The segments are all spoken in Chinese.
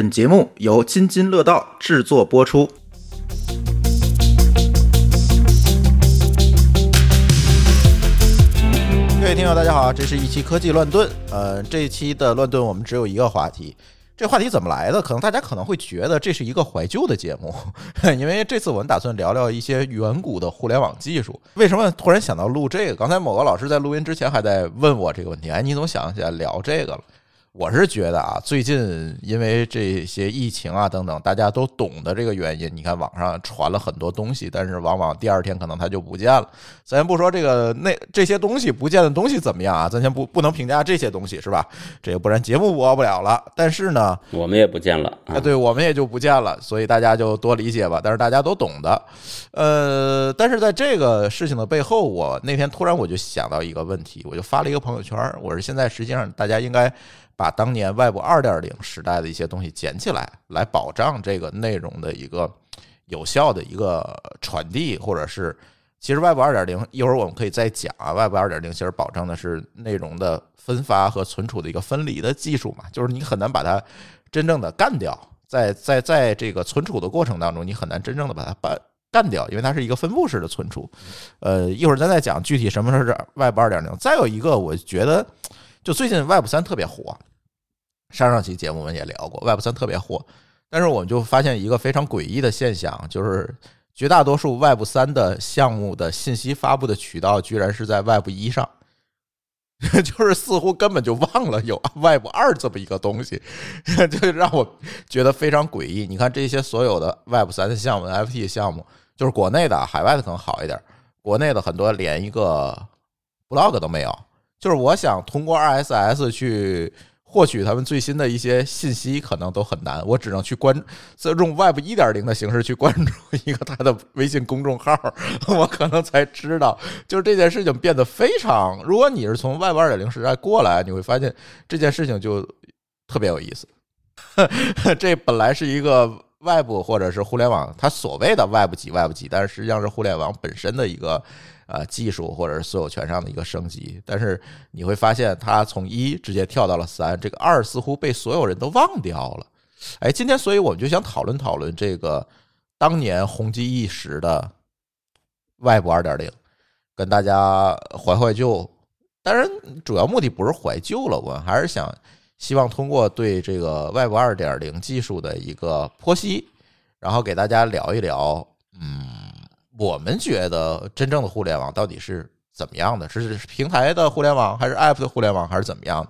本节目由津津乐道制作播出。各位听友，大家好，这是一期科技乱炖。呃，这一期的乱炖我们只有一个话题。这话题怎么来的？可能大家可能会觉得这是一个怀旧的节目，因为这次我们打算聊聊一些远古的互联网技术。为什么突然想到录这个？刚才某个老师在录音之前还在问我这个问题，哎，你怎么想起来聊这个了？我是觉得啊，最近因为这些疫情啊等等，大家都懂的这个原因，你看网上传了很多东西，但是往往第二天可能它就不见了。咱先不说这个那这些东西不见的东西怎么样啊，咱先不不能评价这些东西是吧？这个不然节目播不了了。但是呢，我们也不见了啊，对我们也就不见了，所以大家就多理解吧。但是大家都懂的，呃，但是在这个事情的背后，我那天突然我就想到一个问题，我就发了一个朋友圈，我说现在实际上大家应该。把当年 Web 二点零时代的一些东西捡起来，来保障这个内容的一个有效的一个传递，或者是其实 Web 二点零一会儿我们可以再讲啊。Web 二点零其实保障的是内容的分发和存储的一个分离的技术嘛，就是你很难把它真正的干掉，在在在这个存储的过程当中，你很难真正的把它把干掉，因为它是一个分布式的存储。呃，一会儿咱再讲具体什么是 Web 二点零。再有一个，我觉得就最近 Web 三特别火。上上期节目我们也聊过，Web 三特别火，但是我们就发现一个非常诡异的现象，就是绝大多数 Web 三的项目的信息发布的渠道居然是在 Web 一上，就是似乎根本就忘了有 Web 二这么一个东西，就让我觉得非常诡异。你看这些所有的 Web 三的项目、FT 项目，就是国内的，海外的可能好一点，国内的很多连一个 blog 都没有，就是我想通过 RSS 去。获取他们最新的一些信息可能都很难，我只能去关用 Web 一点零的形式去关注一个他的微信公众号，我可能才知道，就是这件事情变得非常。如果你是从 Web 二点零时代过来，你会发现这件事情就特别有意思。这本来是一个 Web 或者是互联网，它所谓的 Web 几 Web 几，但是实际上是互联网本身的一个。啊，技术或者是所有权上的一个升级，但是你会发现它从一直接跳到了三，这个二似乎被所有人都忘掉了。哎，今天所以我们就想讨论讨论这个当年红极一时的 Web 二点零，跟大家怀怀旧。当然，主要目的不是怀旧了，我还是想希望通过对这个 Web 二点零技术的一个剖析，然后给大家聊一聊，嗯。我们觉得真正的互联网到底是怎么样的？是平台的互联网，还是 App 的互联网，还是怎么样？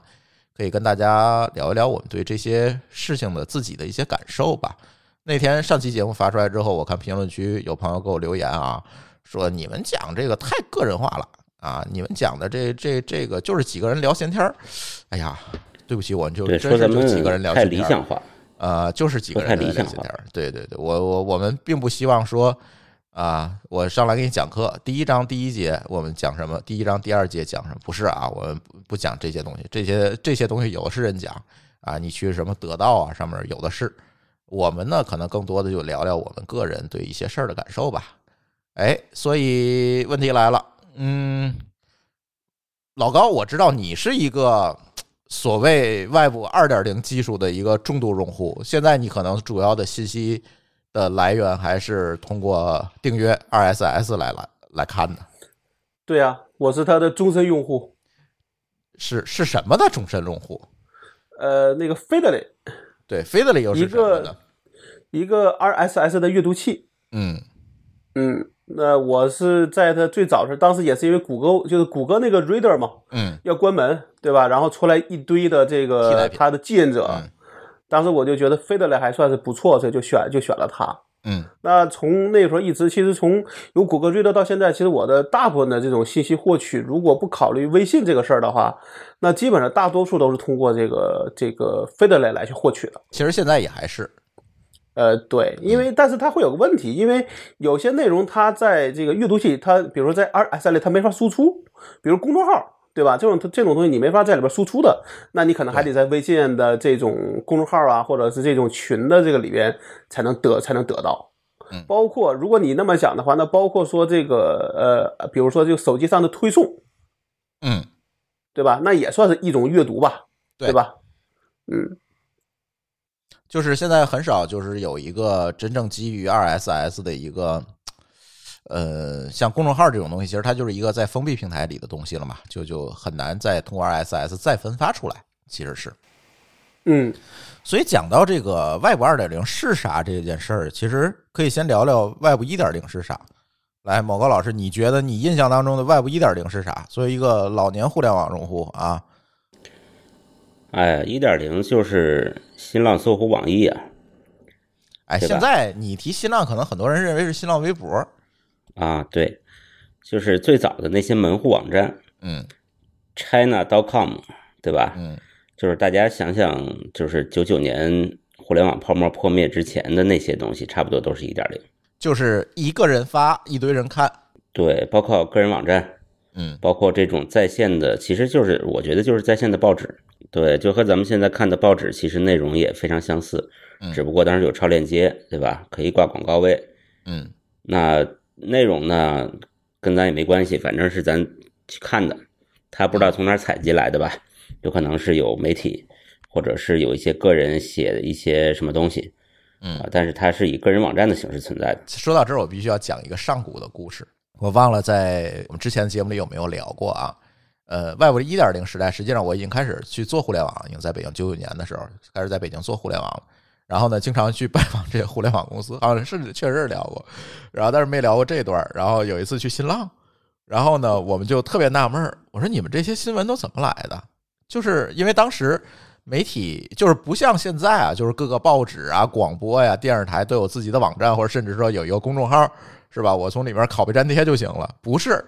可以跟大家聊一聊我们对这些事情的自己的一些感受吧。那天上期节目发出来之后，我看评论区有朋友给我留言啊，说你们讲这个太个人化了啊，你们讲的这这这个就是几个人聊闲天儿。哎呀，对不起，我就真是就几个人聊太理想化，呃，就是几个人聊闲天儿。对对对，我我我们并不希望说。啊，我上来给你讲课，第一章第一节我们讲什么？第一章第二节讲什么？不是啊，我们不讲这些东西，这些这些东西有的是人讲啊。你去什么得到啊，上面有的是。我们呢，可能更多的就聊聊我们个人对一些事儿的感受吧。哎，所以问题来了，嗯，老高，我知道你是一个所谓外部二点零技术的一个重度用户，现在你可能主要的信息。的来源还是通过订阅 RSS 来来来看的。对呀，我是他的终身用户。是是什么的终身用户？呃，那个 Feedly。对，Feedly 又是什么的？一个 RSS 的阅读器。嗯嗯，那我是在它最早时，当时也是因为谷歌就是谷歌那个 Reader 嘛，嗯，要关门，对吧？然后出来一堆的这个它的继任者。当时我就觉得飞得来还算是不错，所以就选就选了它。嗯，那从那时候一直，其实从有谷歌 Reader 到现在，其实我的大部分的这种信息获取，如果不考虑微信这个事儿的话，那基本上大多数都是通过这个这个飞得来来去获取的。其实现在也还是，呃，对，因为但是它会有个问题，因为有些内容它在这个阅读器，它比如说在 RSS 里它没法输出，比如公众号。对吧？这种这种东西你没法在里边输出的，那你可能还得在微信的这种公众号啊，或者是这种群的这个里边才能得才能得到。嗯，包括如果你那么想的话，那包括说这个呃，比如说这个手机上的推送，嗯，对吧？那也算是一种阅读吧，对吧？嗯，就是现在很少就是有一个真正基于 RSS 的一个，呃，像公众号这种东西，其实它就是一个在封闭平台里的东西了嘛，就就很难再通过 RSS 再分发出来，其实是。嗯，所以讲到这个 Web 二点零是啥这件事儿，其实可以先聊聊 Web 一点零是啥。来，某高老师，你觉得你印象当中的 Web 一点零是啥？作为一个老年互联网用户啊，哎，一点零就是新浪、搜狐、网易啊。哎，现在你提新浪，可能很多人认为是新浪微博，啊，对，就是最早的那些门户网站嗯，China.com，对吧？嗯就是大家想想，就是九九年互联网泡沫破灭之前的那些东西，差不多都是一点零。就是一个人发，一堆人看，对，包括个人网站，嗯包括这种在线的，其实就是我觉得就是在线的报纸。对，就和咱们现在看的报纸，其实内容也非常相似，嗯只不过当时有超链接，对吧？可以挂广告位。嗯那内容呢，跟咱也没关系，反正是咱去看的，他不知道从哪儿采集来的吧？有可能是有媒体，或者是有一些个人写的一些什么东西嗯啊，但是它是以个人网站的形式存在的。说到这儿，我必须要讲一个上古的故事。我忘了在我们之前的节目里有没有聊过啊？呃，Web 一点零时代，实际上我已经开始去做互联网，已经在北京九九年的时候开始在北京做互联网了。然后呢，经常去拜访这些互联网公司，好像是确实聊过，然后但是没聊过这段。然后有一次去新浪，然后呢，我们就特别纳闷儿，我说你们这些新闻都怎么来的？就是因为当时媒体就是不像现在啊，就是各个报纸啊、广播呀、电视台都有自己的网站，或者甚至说有一个公众号，是吧？我从里面拷贝粘贴就行了。不是，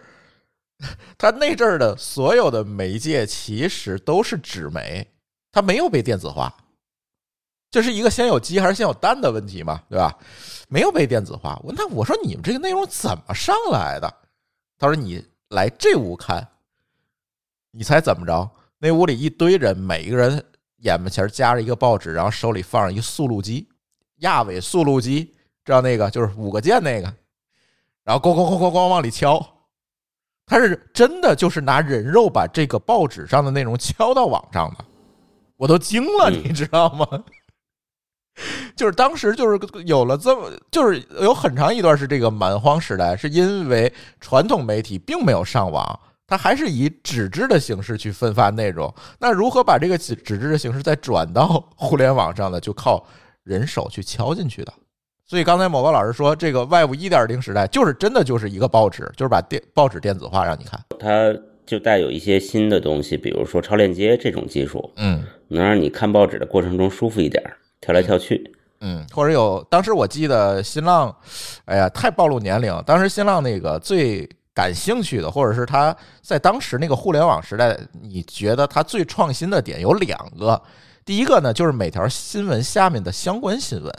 他那阵儿的所有的媒介其实都是纸媒，它没有被电子化。这是一个先有鸡还是先有蛋的问题嘛，对吧？没有被电子化。我那我说你们这个内容怎么上来的？他说你来这屋看，你猜怎么着？那屋里一堆人，每一个人眼巴前夹着一个报纸，然后手里放着一速录机，亚伟速录机，知道那个就是五个键那个，然后咣咣咣咣咣往里敲。他是真的就是拿人肉把这个报纸上的内容敲到网上的，我都惊了，你知道吗？就是当时就是有了这么，就是有很长一段是这个蛮荒时代，是因为传统媒体并没有上网，它还是以纸质的形式去分发内容。那如何把这个纸纸质的形式再转到 互联网上呢？就靠人手去敲进去的。所以刚才某个老师说，这个 Web 一点零时代就是真的就是一个报纸，就是把电报纸电子化让你看。它就带有一些新的东西，比如说超链接这种技术，嗯能让你看报纸的过程中舒服一点儿，跳来跳去。嗯，或者有当时我记得新浪，哎呀，太暴露年龄。当时新浪那个最感兴趣的，或者是他在当时那个互联网时代，你觉得他最创新的点有两个。第一个呢，就是每条新闻下面的相关新闻，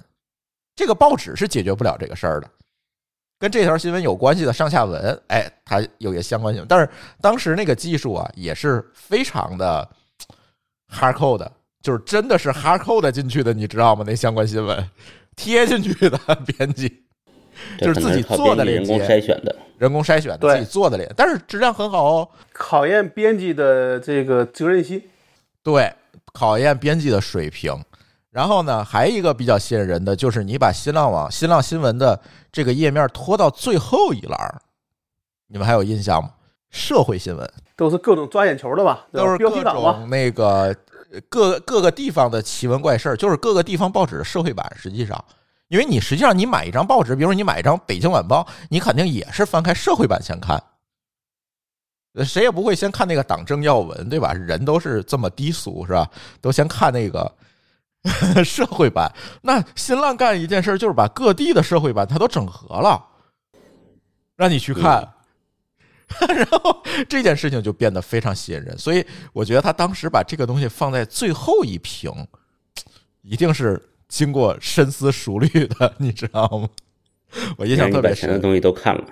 这个报纸是解决不了这个事儿的。跟这条新闻有关系的上下文，哎，它有些相关性。但是当时那个技术啊，也是非常的 hardcore 的，就是真的是 hardcore 进去的，你知道吗？那相关新闻 贴进去的 编辑，就是自己做的链接人工筛选的。人工筛选的，自己做的链，但是质量很好哦。考验编辑的这个责任心。对，考验编辑的水平。然后呢，还有一个比较吸引人的，就是你把新浪网、新浪新闻的这个页面拖到最后一栏，你们还有印象吗？社会新闻都是各种抓眼球的吧？都是各标题党嘛。种那个呃各各个地方的奇闻怪事儿，就是各个地方报纸的社会版。实际上，因为你实际上你买一张报纸，比如说你买一张《北京晚报》，你肯定也是翻开社会版先看。呃谁也不会先看那个党政要闻，对吧？人都是这么低俗，是吧？都先看那个 社会版。那新浪干一件事儿，就是把各地的社会版它都整合了，让你去看。然后这件事情就变得非常吸引人，所以我觉得他当时把这个东西放在最后一屏，一定是经过深思熟虑的，你知道吗？我印象特别深，的东西都看了。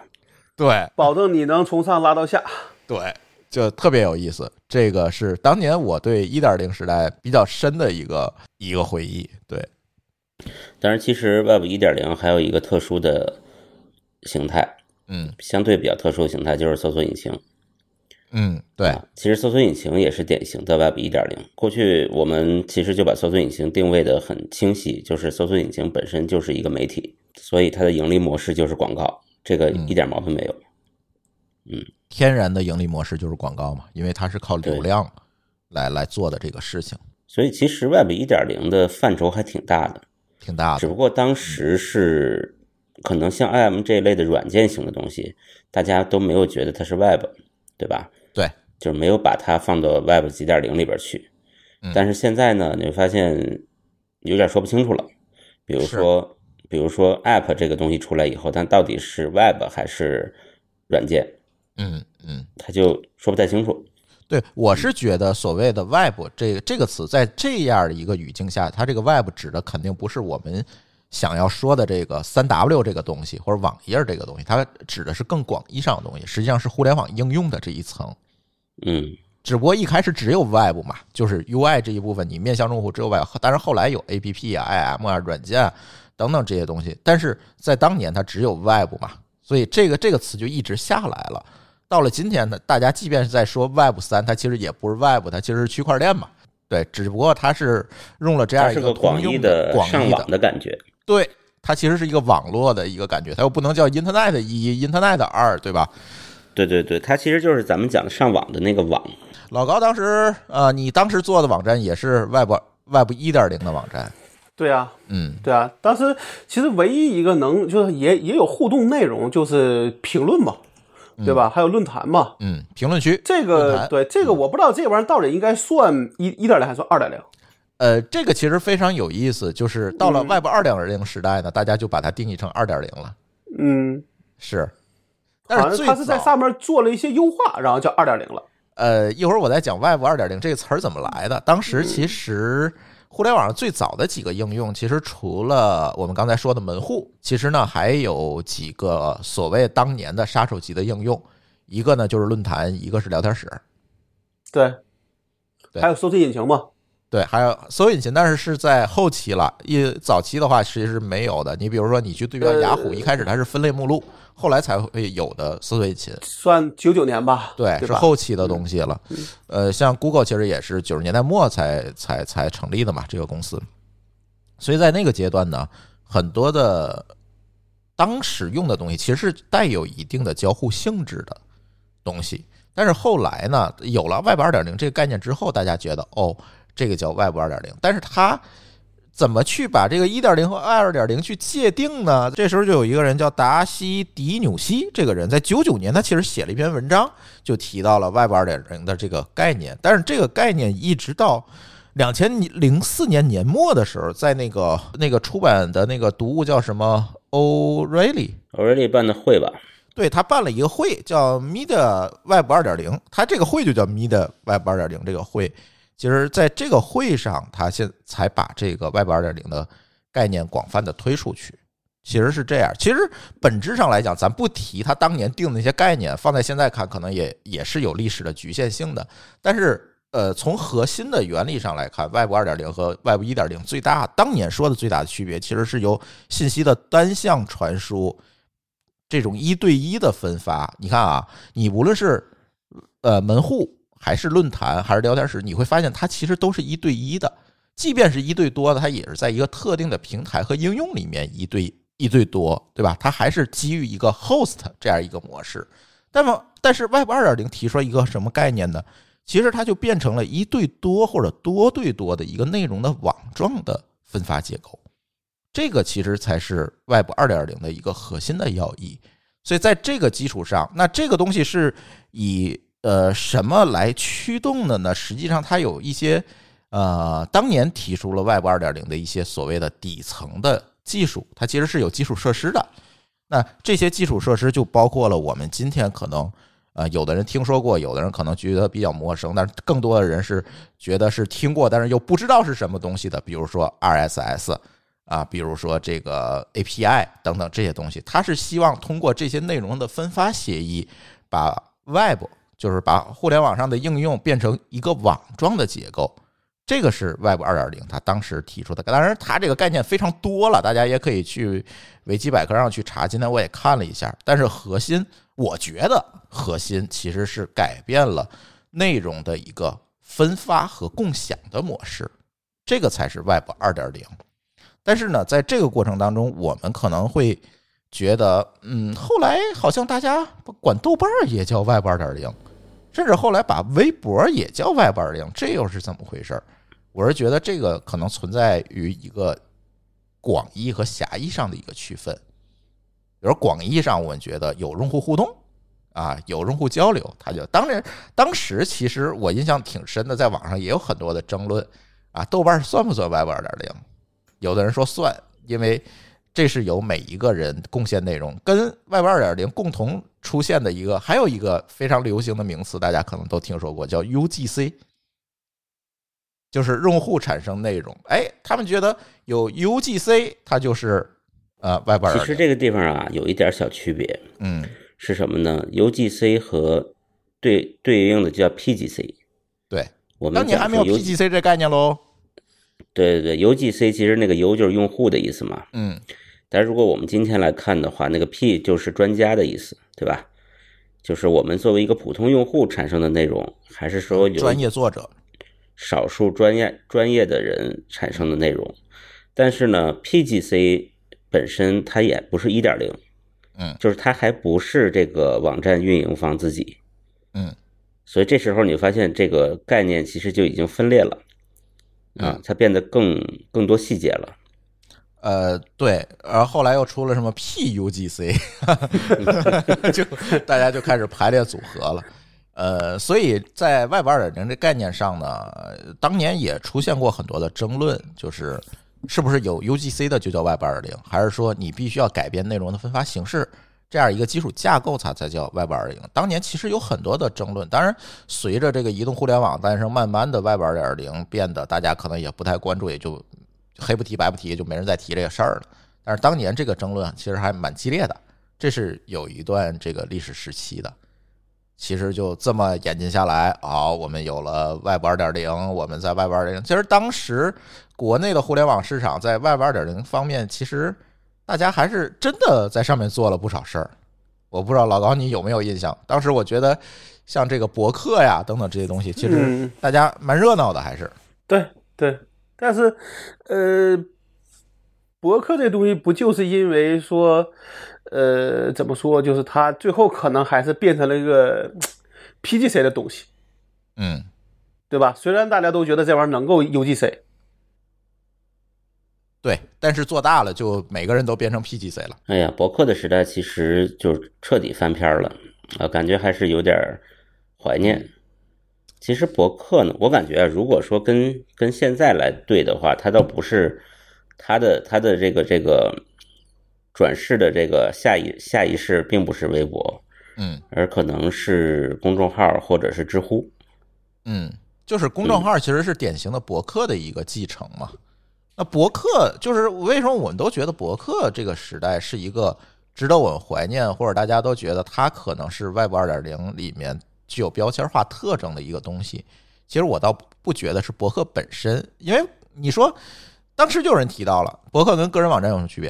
对保证你能从上拉到下。对，就特别有意思。这个是当年我对一点零时代比较深的一个一个回忆。对，当然，其实 Web 一点零还有一个特殊的形态，嗯相对比较特殊的形态就是搜索引擎。嗯，对，啊，其实搜索引擎也是典型的 Web 1.0。过去我们其实就把搜索引擎定位的很清晰，就是搜索引擎本身就是一个媒体，所以它的盈利模式就是广告，这个一点毛病没有。嗯天然的盈利模式就是广告嘛，因为它是靠流量来来做的这个事情，所以其实 Web 1.0的范畴还挺大的，挺大的。只不过当时是可能像 IM 这一类的软件型的东西，大家都没有觉得它是 Web，对吧？对，就是没有把它放到 Web 几点零里边去。嗯但是现在呢，你会发现有点说不清楚了。比如说，比如说 App 这个东西出来以后，但到底是 Web 还是软件，嗯嗯，它就说不太清楚。对，我是觉得所谓的 Web 这个这个词，在这样的一个语境下，它这个 Web 指的肯定不是我们想要说的这个三 W 这个东西或者网页这个东西，它指的是更广义上的东西，实际上是互联网应用的这一层。嗯，只不过一开始只有 Web 嘛，就是 UI 这一部分，你面向用户只有 Web，但是后来有 APP 啊、IM 啊、软件啊等等这些东西，但是在当年它只有 Web 嘛，所以这个这个词就一直下来了。到了今天呢，大家即便是在说 Web 三，它其实也不是 Web，它其实是区块链嘛，对，只不过它是用了这样一个广义的广义上网的感觉。对，它其实是一个网络的一个感觉，它又不能叫 Internet 一、Internet 二，对吧？对对对，它其实就是咱们讲的上网的那个网。老高当时呃，你当时做的网站也是 Web Web 一点零的网站，对啊，嗯对啊，当时其实唯一一个能就是也也有互动内容，就是评论嘛，对吧？还有论坛嘛。嗯，评论区这个对这个我不知道这玩意儿到底应该算一一点零还是算二点零。呃，这个其实非常有意思，就是到了嗯 Web 二点零时代呢，大家就把它定义成二点零了，嗯，是。但是最像他是在上面做了一些优化，然后叫二点零了。呃，一会儿我再讲 Web 二点零这个词儿怎么来的。当嗯时其实互联网上最早的几个应用，其实除了我们刚才说的门户，其实呢还有几个所谓当年的杀手级的应用，一个呢就是论坛，一个是聊天室，对，对还有搜索引擎嘛。对，还有搜索引擎，但是是在后期了。一早期的话，其实是没有的。你比如说，你去对标雅虎，呃一开始它是分类目录，后来才会有的搜索引擎。算九九年吧，对，是对吧？后期的东西了。呃，像 Google 其实也是九十年代末才才才成立的嘛，这个公司。所以在那个阶段呢，很多的当时用的东西其实是带有一定的交互性质的东西。但是后来呢，有了 Web 二点零这个概念之后，大家觉得哦，这个叫 Web 二点零。但是它怎么去把这个一点零和二点零去界定呢？这时候就有一个人叫达西迪纽西，这个人在九九年他其实写了一篇文章，就提到了 Web 二点零的这个概念。但是这个概念一直到两千零四年年末的时候，在那个那个出版的那个读物叫什么 O'Reilly。Already 办的会吧？对他办了一个会，叫 Media Web 二点零，他这个会就叫 Media Web 二点零。这个会，其实在这个会上，他现才把这个 Web 二点零的概念广泛的推出去。其实是这样，其实本质上来讲，咱不提他当年定的那些概念，放在现在看，可能也也是有历史的局限性的。但是，呃，从核心的原理上来看，Web 二点零和 Web 一点零最大当年说的最大的区别，其实是由信息的单向传输。这种一对一的分发，你看啊，你无论是呃门户还是论坛还是聊天室，你会发现它其实都是一对一的。即便是一对多的，它也是在一个特定的平台和应用里面一对一对多，对吧？它还是基于一个 host 这样一个模式。那么，但是 Web 二点零提出了一个什么概念呢？其实它就变成了一对多或者多对多的一个内容的网状的分发结构。这个其实才是 Web 二点零的一个核心的要义。所以在这个基础上，那这个东西是以呃什么来驱动的呢？实际上，它有一些呃当年提出了 Web 二点零的一些所谓的底层的技术，它其实是有基础设施的。那这些基础设施就包括了我们今天可能呃有的人听说过，有的人可能觉得比较陌生，但是更多的人是觉得是听过，但是又不知道是什么东西的，比如说 RSS。啊，比如说这个 API 等等这些东西，它是希望通过这些内容的分发协议，把 Web 就是把互联网上的应用变成一个网状的结构，这个是 Web 二点零它当时提出的。当然，它这个概念非常多了，大家也可以去维基百科上去查。今天我也看了一下，但是核心，我觉得核心其实是改变了内容的一个分发和共享的模式，这个才是 Web 二点零。但是呢，在这个过程当中，我们可能会觉得，嗯，后来好像大家管豆瓣儿也叫 Web 二点零，甚至后来把微博也叫 Web 二零，这又是怎么回事儿？我是觉得这个可能存在于一个广义和狭义上的一个区分。比如广义上，我们觉得有用户互动啊，有用户交流，它就当然当时其实我印象挺深的，在网上也有很多的争论啊，豆瓣算不算 Web 二点零？有的人说算，因为这是由每一个人贡献内容，跟 Web 二点零共同出现的一个，还有一个非常流行的名词，大家可能都听说过，叫 UGC，就是用户产生内容。哎，他们觉得有 UGC，它就是呃 Web 二。其实这个地方啊，有一点小区别，嗯，是什么呢？UGC 和对对应的叫 PGC，对，我们当你还没有 PGC 这概念喽。对对对，UGC 其实那个 U 就是用户的意思嘛。嗯，但如果我们今天来看的话，那个 P 就是专家的意思，对吧？就是我们作为一个普通用户产生的内容，还是说有专业作者，少数专业专业的人产生的内容？但是呢，PGC 本身它也不是一点零，嗯就是它还不是这个网站运营方自己，嗯所以这时候你发现这个概念其实就已经分裂了，啊嗯，它变得更更多细节了。呃，对，然后来又出了什么 PUGC，就大家就开始排列组合了。呃，所以在 Web 二点零这概念上呢，当年也出现过很多的争论，就是是不是有 UGC 的就叫 Web 二点零，还是说你必须要改变内容的分发形式，这样一个基础架构它才叫 Web 二点零？当年其实有很多的争论，当然随着这个移动互联网诞生，慢慢的 Web 二点零变得大家可能也不太关注，也就黑不提白不提，就没人再提这个事儿了。但是当年这个争论其实还蛮激烈的，这是有一段这个历史时期的。其实就这么演进下来，好，我们有了 Web 二点零，我们在 Web 二点零。其实当时国内的互联网市场在 Web 二点零方面，其实大家还是真的在上面做了不少事儿。我不知道老高你有没有印象？当时我觉得像这个博客呀等等这些东西，其实嗯大家蛮热闹的，还是对对，但是呃，博客这东西不就是因为说，呃，怎么说，就是它最后可能还是变成了一个 PGC 的东西，嗯，对吧？虽然大家都觉得这玩意儿能够 UGC，对。但是做大了，就每个人都变成 PGC 了。哎呀，博客的时代其实就彻底翻篇了，啊，感觉还是有点怀念。其实博客呢，我感觉啊如果说跟跟现在来对的话，它倒不是它的它的这个这个转世的这个下一下一世，并不是微博，嗯而可能是公众号或者是知乎。嗯，就是公众号其实是典型的博客的一个继承嘛。那博客就是为什么我们都觉得博客这个时代是一个值得我们怀念，或者大家都觉得它可能是 Web 二点零里面具有标签化特征的一个东西。其实我倒不觉得是博客本身，因为你说当时就有人提到了博客跟个人网站有什么区别？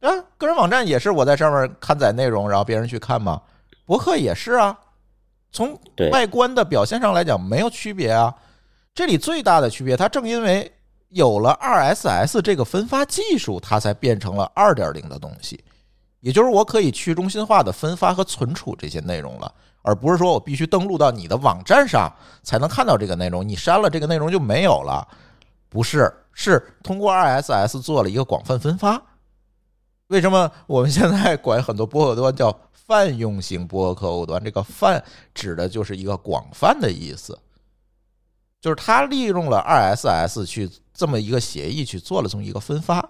啊，个人网站也是我在上面刊载内容，然后别人去看嘛？博客也是啊，从外观的表现上来讲没有区别啊。这里最大的区别，它正因为有了 RSS 这个分发技术，它才变成了二点零的东西。也就是我可以去中心化的分发和存储这些内容了，而不是说我必须登录到你的网站上才能看到这个内容，你删了这个内容就没有了。不是，是通过 RSS 做了一个广泛分发。为什么我们现在管很多播客端叫泛用型播客客户端？这个泛指的就是一个广泛的意思，就是它利用了 RSS 去这么一个协议去做了这么一个分发。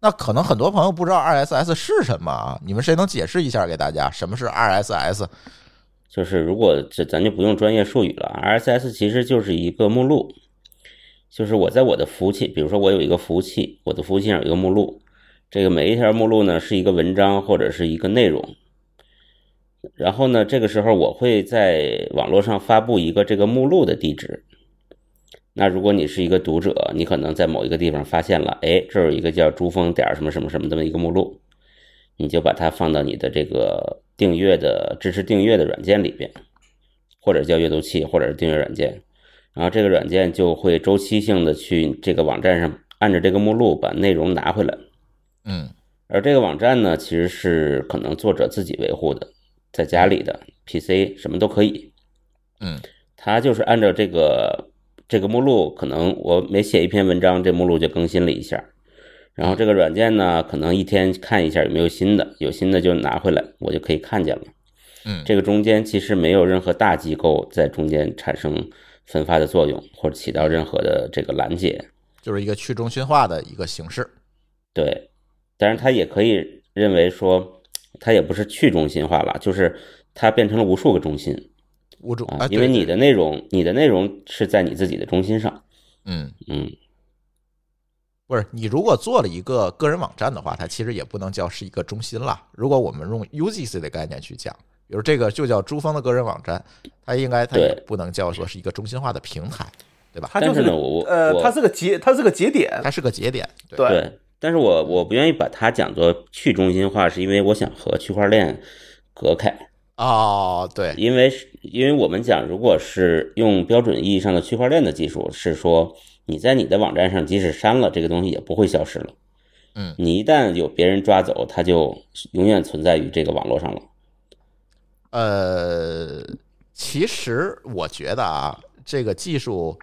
那可能很多朋友不知道 RSS 是什么啊？你们谁能解释一下给大家什么是 RSS？就是如果这咱就不用专业术语了，RSS 其实就是一个目录，就是我在我的服务器，比如说我有一个服务器，我的服务器上有一个目录，这个每一条目录呢是一个文章或者是一个内容，然后呢，这个时候我会在网络上发布一个这个目录的地址，那如果你是一个读者，你可能在某一个地方发现了，哎，这有一个叫珠峰点什么什么什么这么一个目录，你就把它放到你的这个订阅的支持订阅的软件里边，或者叫阅读器，或者是订阅软件，然后这个软件就会周期性的去这个网站上按着这个目录把内容拿回来。嗯而这个网站呢，其实是可能作者自己维护的，在家里的 PC 什么都可以。嗯它就是按照这个这个目录，可能我每写一篇文章，这目录就更新了一下。然后这个软件呢，可能一天看一下有没有新的，有新的就拿回来，我就可以看见了。嗯，这个中间其实没有任何大机构在中间产生分发的作用，或者起到任何的这个拦截。就是一个去中心化的一个形式。对，当然它也可以认为说，它也不是去中心化了，就是它变成了无数个中心啊物种啊，，对对因为你的内容，你的内容是在你自己的中心上。嗯，嗯，不是你如果做了一个个人网站的话，它其实也不能叫是一个中心了。如果我们用 UGC 的概念去讲，比如这个就叫珠峰的个人网站，它应该它也不能叫做是一个中心化的平台，对吧？它就是个但是呢我呃，它是个节，它是个节点，它是个节点，对对对。但是我我不愿意把它讲作去中心化，是因为我想和区块链隔开。哦，对，因为因为我们讲，如果是用标准意义上的区块链的技术，是说你在你的网站上即使删了这个东西，也不会消失了。嗯你一旦有别人抓走，它就永远存在于这个网络上了。呃，其实我觉得啊，这个技术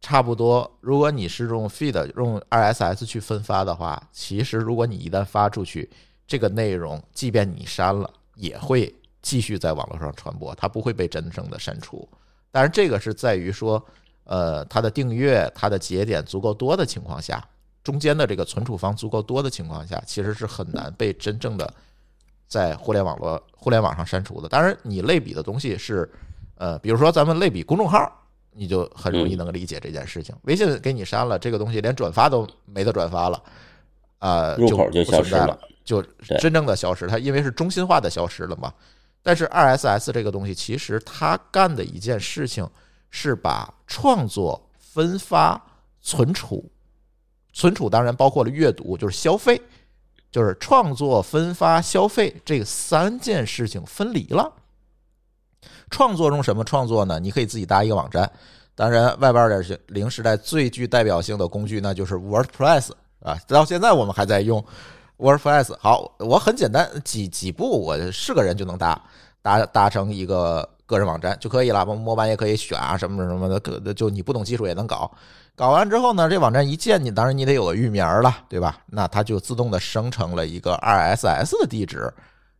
差不多。如果你是用 feed 用 RSS 去分发的话，其实如果你一旦发出去，这个内容即便你删了，也会继续在网络上传播，它不会被真正的删除。当然，这个是在于说，呃，它的订阅、它的节点足够多的情况下，中间的这个存储方足够多的情况下，其实是很难被真正的在互联网络互联网上删除的。当然，你类比的东西是，呃，比如说咱们类比公众号，你就很容易能理解这件事情。微信给你删了，这个东西连转发都没得转发了，啊、入口就就不存在消失了，就真正的消失。它因为是中心化的消失了嘛。但是 RSS 这个东西，其实它干的一件事情是把创作、分发、存储，存储当然包括了阅读，就是消费，就是创作、分发、消费这三件事情分离了。创作中什么创作呢？你可以自己搭一个网站，当然 Web 二点零时代最具代表性的工具那就是 WordPress 啊，到现在我们还在用 WordPress。好，我很简单，几几步我是个人就能搭搭搭成一个个人网站就可以了。模模板也可以选啊，什么什么的，可就你不懂技术也能搞。搞完之后呢，这网站一建，你当然你得有个域名了，对吧？那它就自动的生成了一个 RSS 的地址。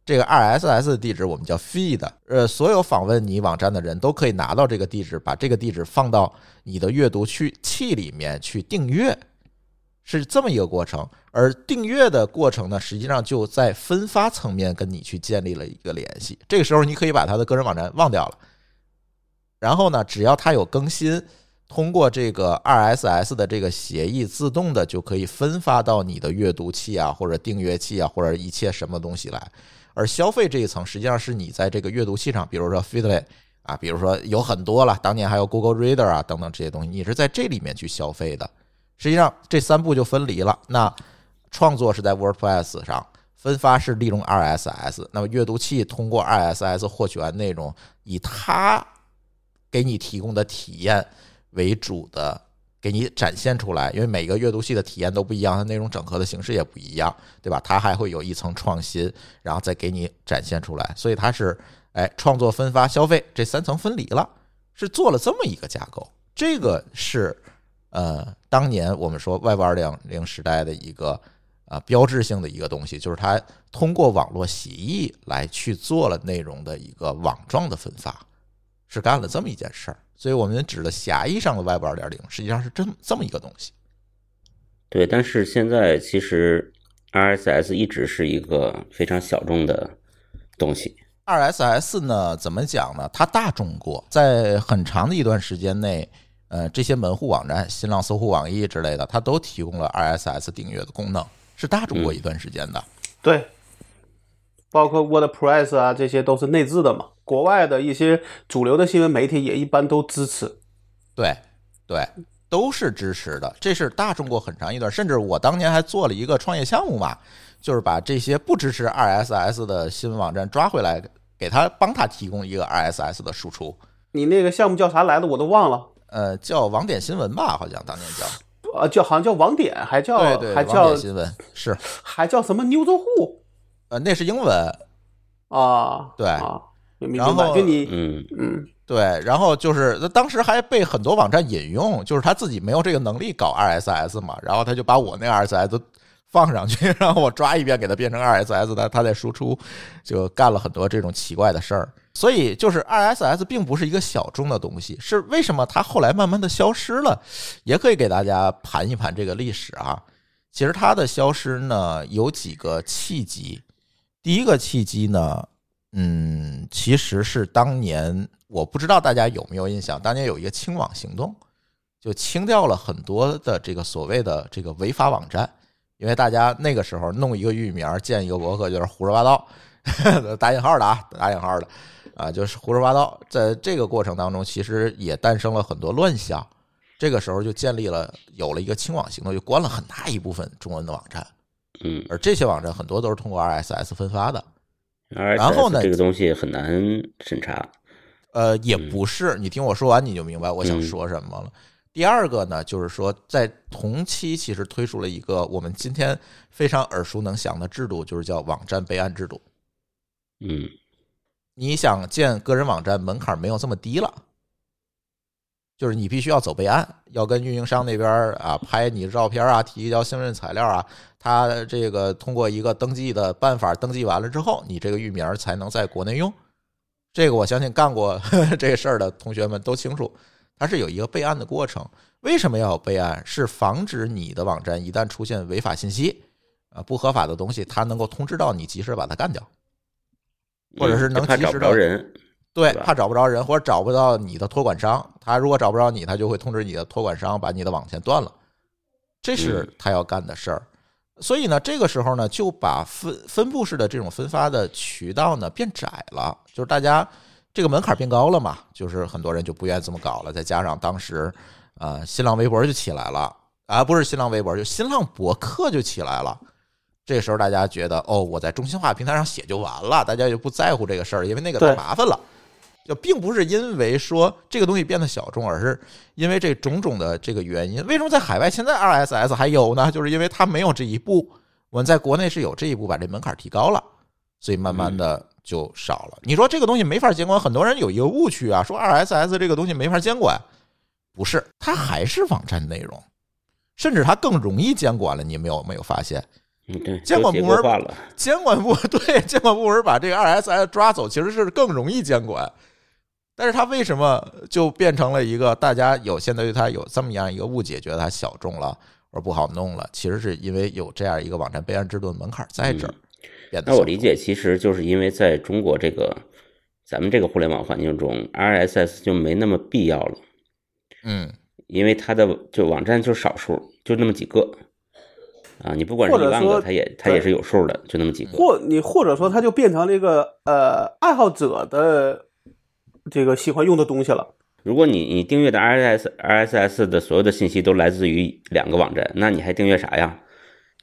这个 RSS 的地址我们叫 feed，呃，所有访问你网站的人都可以拿到这个地址，把这个地址放到你的阅读去器里面去订阅，是这么一个过程。而订阅的过程呢，实际上就在分发层面跟你去建立了一个联系。这个时候你可以把他的个人网站忘掉了，然后呢，只要它有更新，通过这个 RSS 的这个协议，自动的就可以分发到你的阅读器啊，或者订阅器啊，或者一切什么东西来。而消费这一层，实际上是你在这个阅读器上，比如说 Feedly 啊，比如说有很多了，当年还有 Google Reader 啊等等这些东西，你是在这里面去消费的。实际上这三步就分离了。那创作是在 WordPress 上，分发是利用 RSS，那么阅读器通过 RSS 获取完内容，以它给你提供的体验为主的。给你展现出来，因为每个阅读器的体验都不一样，它内容整合的形式也不一样，对吧？它还会有一层创新，然后再给你展现出来，所以它是哎创作、分发、消费这三层分离了，是做了这么一个架构。这个是呃当年我们说 Web 二点零时代的一个啊标志性的一个东西，就是它通过网络协议来去做了内容的一个网状的分发，是干了这么一件事儿。所以我们指的狭义上的 Web 二点零，实际上是这么这么一个东西。对，但是现在其实 RSS 一直是一个非常小众的东西。RSS 呢，怎么讲呢？它大众过，在很长的一段时间内，呃，这些门户网站，新浪、搜狐、网易之类的，它都提供了 RSS 订阅的功能，是大众过一段时间的。对，包括 WordPress 啊，这些都是内置的嘛。国外的一些主流的新闻媒体也一般都支持。对，对，都是支持的，这是大众过很长一段，甚至我当年还做了一个创业项目嘛，就是把这些不支持 RSS 的新闻网站抓回来，给他帮他提供一个 RSS 的输出。你那个项目叫啥来的？我都忘了。呃，叫网点新闻吧，好像当年叫，呃，叫好像叫网点，还叫对对，还叫点新闻是，还叫什么 news 户呃，那是英文，啊？对然后白。就你嗯，嗯，对，然后就是当时还被很多网站引用，就是他自己没有这个能力搞 RSS 嘛，然后他就把我那 RSS 放上去，然后我抓一遍给它变成 RSS，他他再输出，就干了很多这种奇怪的事儿。所以就是 RSS 并不是一个小众的东西，是为什么它后来慢慢的消失了？也可以给大家盘一盘这个历史啊。其实它的消失呢有几个契机，第一个契机呢，嗯，其实是当年我不知道大家有没有印象，当年有一个清网行动，就清掉了很多的这个所谓的这个违法网站，因为大家那个时候弄一个域名建一个博客就是胡说八道，打引号的啊，打引号的啊，就是胡说八道。在这个过程当中，其实也诞生了很多乱象。这个时候就建立了有了一个清网行动，就关了很大一部分中文的网站，嗯，而这些网站很多都是通过 RSS 分发的。然然后呢这个东西很难审查。呃，也不是，你听我说完你就明白我想说什么了。第二个呢，就是说在同期其实推出了一个我们今天非常耳熟能详的制度，就是叫网站备案制度。嗯你想建个人网站门槛没有这么低了，就是你必须要走备案，要跟运营商那边啊拍你的照片啊，提交信任材料啊，他这个通过一个登记的办法登记完了之后，你这个域名才能在国内用。这个我相信干过 这个事儿的同学们都清楚，它是有一个备案的过程。为什么要有备案？是防止你的网站一旦出现违法信息啊、不合法的东西，它能够通知到你，及时把它干掉。或者是能及时的着人。对，怕找不着人或者找不到你的托管商，他如果找不着你，他就会通知你的托管商把你的网线断了，这是嗯他要干的事儿。所以呢，这个时候呢，就把分分布式的这种分发的渠道呢变窄了，就是大家这个门槛变高了嘛，就是很多人就不愿意这么搞了。再加上当时啊、呃新浪微博就起来了，啊，不是新浪微博，就新浪博客就起来了。这时候大家觉得，哦，我在中心化平台上写就完了，大家就不在乎这个事儿，因为那个太麻烦了。就并不是因为说这个东西变得小众，而是因为这种种的这个原因。为什么在海外现在 RSS 还有呢？就是因为它没有这一步，我们在国内是有这一步，把这门槛提高了，所以慢慢的就少了。你说这个东西没法监管，很多人有一个误区啊，说 RSS 这个东西没法监管，不是，它还是网站内容，甚至它更容易监管了。你们有没有发现？监管部门。监管部对监管部门把这个 RSS 抓走，其实是更容易监管。但是它为什么就变成了一个大家有现在对它有这么样一个误解，觉得它小众了而不好弄了？其实是因为有这样一个网站备案制度的门槛在这儿。变得那我理解，其实就是因为在中国这个咱们这个互联网环境中，RSS 就没那么必要了，嗯，因为它的就网站就少数，就那么几个啊。你不管是一万个，它也它也是有数的，就那么几个。或你或者说它就变成了一个呃爱好者的这个喜欢用的东西了。如果你你订阅的 RSS RSS 的所有的信息都来自于两个网站，那你还订阅啥呀？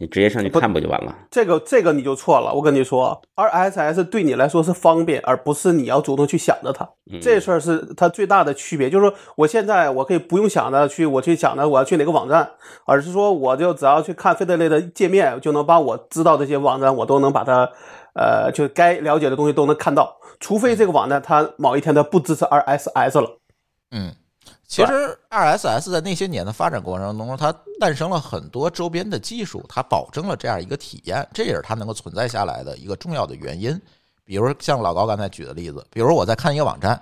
你直接上去看不就完了？这个这个你就错了，我跟你说，RSS 对你来说是方便，而不是你要主动去想着它。嗯这事儿是它最大的区别，就是说我现在我可以不用想着去我去想着我要去哪个网站，而是说我就只要去看费德类的界面，就能把我知道这些网站，我都能把它呃就该了解的东西都能看到，除非这个网站它某一天它不支持 RSS 了。嗯，其实 RSS 在那些年的发展过程当中，它诞生了很多周边的技术，它保证了这样一个体验，这也是它能够存在下来的一个重要的原因。比如像老高刚才举的例子，比如我在看一个网站，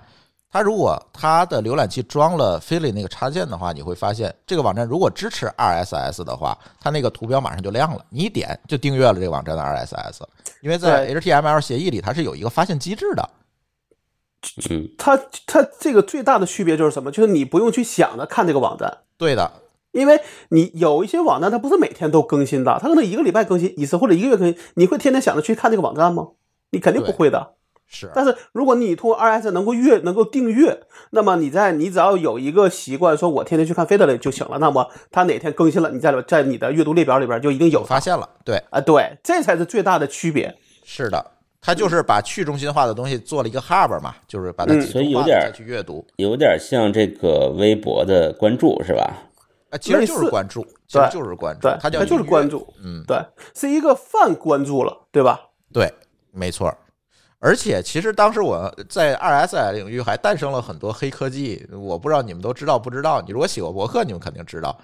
它如果它的浏览器装了 Philly 那个插件的话，你会发现这个网站如果支持 RSS 的话，它那个图标马上就亮了，你一点就订阅了这个网站的 RSS，因为在 HTML 协议里它是有一个发现机制的。嗯，它它这个最大的区别就是什么？就是你不用去想着看这个网站，对的，因为你有一些网站它不是每天都更新的，它可能一个礼拜更新一次或者一个月更新，你会天天想着去看这个网站吗？你肯定不会的。是但是如果你通过 RSS 能够阅能够订阅，那么你在你只要有一个习惯，说我天天去看 Feedly 就行了。那么它哪天更新了，你在在你的阅读列表里边就一定有发现了，对，啊，对，这才是最大的区别。是的，它就是把去中心化的东西做了一个 hub 嘛，就是把它嗯集所以有点中化再去阅读。有点像这个微博的关注是吧？啊，其实就是关注，其实对就是关注对，，它叫就是关注，嗯，对，是一个泛关注了，对吧？对，没错儿。而且，其实当时我在 2S 领域还诞生了很多黑科技，我不知道你们都知道不知道。你如果写过博客，你们肯定知道。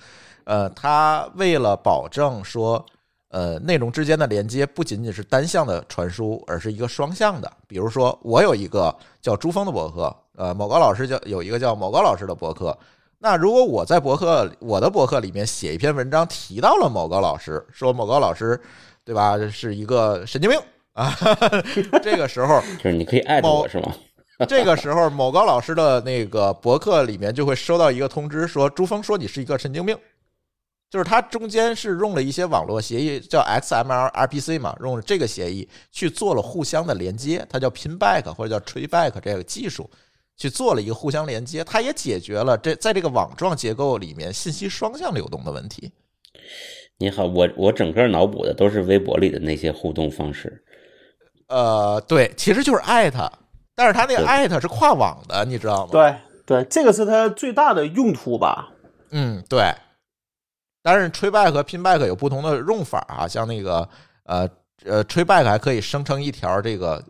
呃，它为了保证说，呃，内容之间的连接不仅仅是单向的传输，而是一个双向的。比如说，我有一个叫朱峰的博客，呃，某高老师叫有一个叫某高老师的博客。那如果我在博客我的博客里面写一篇文章，提到了某高老师，说某高老师，对吧，是一个神经病啊，这个时候 就是你可以艾特我是吗？这个时候，某高老师的那个博客里面就会收到一个通知，说朱峰说你是一个神经病，就是它中间是用了一些网络协议，叫 XML RPC 嘛，用了这个协议去做了互相的连接，它叫 pinback 或者叫 treeback 这个技术，去做了一个互相连接，它也解决了这在这个网状结构里面信息双向流动的问题。你好，我我整个脑补的都是微博里的那些互动方式。呃，对，其实就是艾特，但是他那个艾特是跨网的，你知道吗？对对，这个是它最大的用途吧？嗯，对。但是 trayback 和 pinback 有不同的用法啊，像那个呃呃 trayback 还可以生成一条这个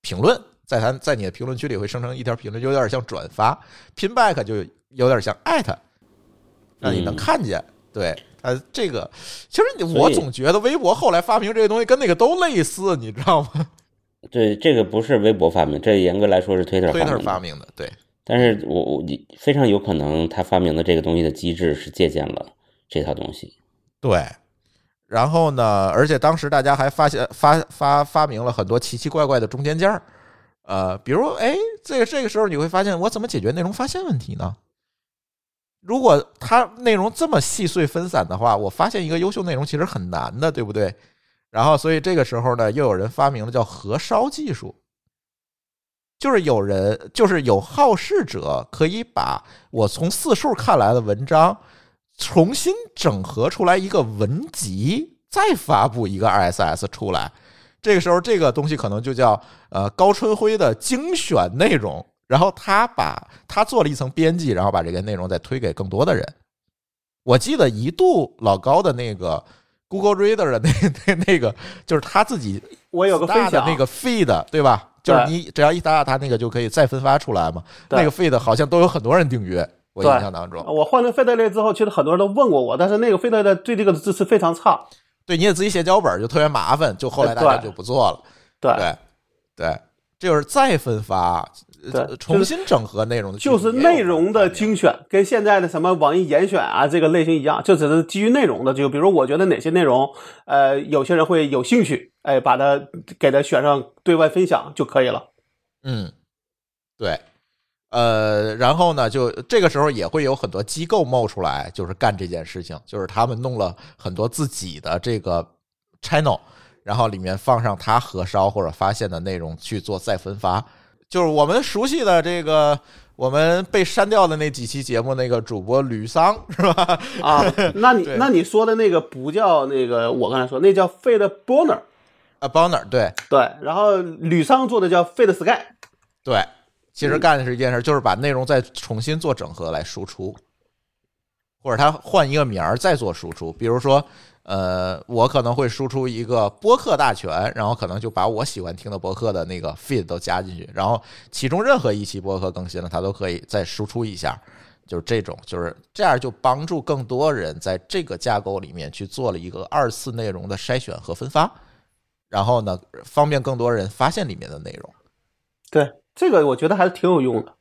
评论，在它在你的评论区里会生成一条评论，就有点像转发。pinback 就有点像艾特，让你能嗯看见。对它这个，其实我总觉得微博后来发明这些东西跟那个都类似，你知道吗对，这个不是微博发明，这严格来说是 Twitter 发明？Twitter 的。发明的，对。但是我我非常有可能他发明的这个东西的机制是借鉴了这套东西。对，然后呢，而且当时大家还发现发发发明了很多奇奇怪怪的中间件儿，呃，比如哎，这个这个时候你会发现，我怎么解决内容发现问题呢？如果它内容这么细碎分散的话，我发现一个优秀内容其实很难的，对不对？然后，所以这个时候呢，又有人发明了叫核烧技术，就是有人就是有好事者可以把我从四处看来的文章重新整合出来一个文集，再发布一个 RSS 出来。这个时候，这个东西可能就叫呃高春辉的精选内容。然后他把他做了一层编辑，然后把这个内容再推给更多的人。我记得一度老高的那个 Google Reader 的那那那个，就是他自己我有个分享，大的那个 feed，对吧？就是你只要一打打他那个就可以再分发出来嘛。那个 feed 好像都有很多人订阅，我印象当中。我换了费德勒之后，其实很多人都问过我，但是那个费德勒对这个支持非常差。对，你得自己写脚本，就特别麻烦，就后来大家就不做了。对，对对，这就是再分发，重新整合内容的就是内容的精选，跟现在的什么网易严选啊这个类型一样，就只是基于内容的。就比如我觉得哪些内容，呃，有些人会有兴趣，哎，把它给它选上对外分享就可以了。嗯，对，呃，然后呢，就这个时候也会有很多机构冒出来，就是干这件事情，就是他们弄了很多自己的这个 channel，然后里面放上他核烧或者发现的内容去做再分发，就是我们熟悉的这个。我们被删掉的那几期节目，那个主播吕桑是吧？啊，那你那你说的那个不叫那个，我刚才说那叫 Fade Burner，啊，Bonner，对。对，然后吕桑做的叫 Fade Sky，对，其实干的是一件事，就是把内容再重新做整合来输出，或者他换一个名儿再做输出。比如说，呃，我可能会输出一个播客大全，然后可能就把我喜欢听的播客的那个 feed 都加进去，然后其中任何一期播客更新了，它都可以再输出一下。就是这种，就是这样，就帮助更多人在这个架构里面去做了一个二次内容的筛选和分发，然后呢，方便更多人发现里面的内容。对，这个我觉得还是挺有用的。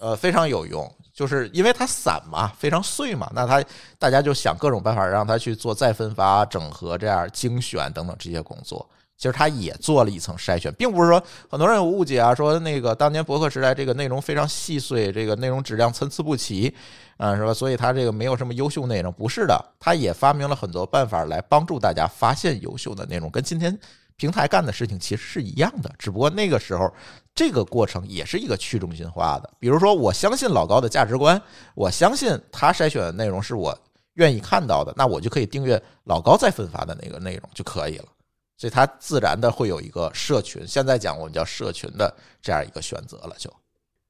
呃，非常有用，就是因为它散嘛，非常碎嘛，那它大家就想各种办法让它去做再分发、整合、这样精选等等这些工作。其实它也做了一层筛选，并不是说很多人有误解啊，说那个当年博客时代这个内容非常细碎，这个内容质量参差不齐，啊，是吧？所以它这个没有什么优秀内容，不是的，它也发明了很多办法来帮助大家发现优秀的内容，跟今天平台干的事情其实是一样的，只不过那个时候这个过程也是一个去中心化的。比如说，我相信老高的价值观，我相信他筛选的内容是我愿意看到的，那我就可以订阅老高再分发的那个内容就可以了。所以他自然的会有一个社群，现在讲我们叫社群的这样一个选择了，就。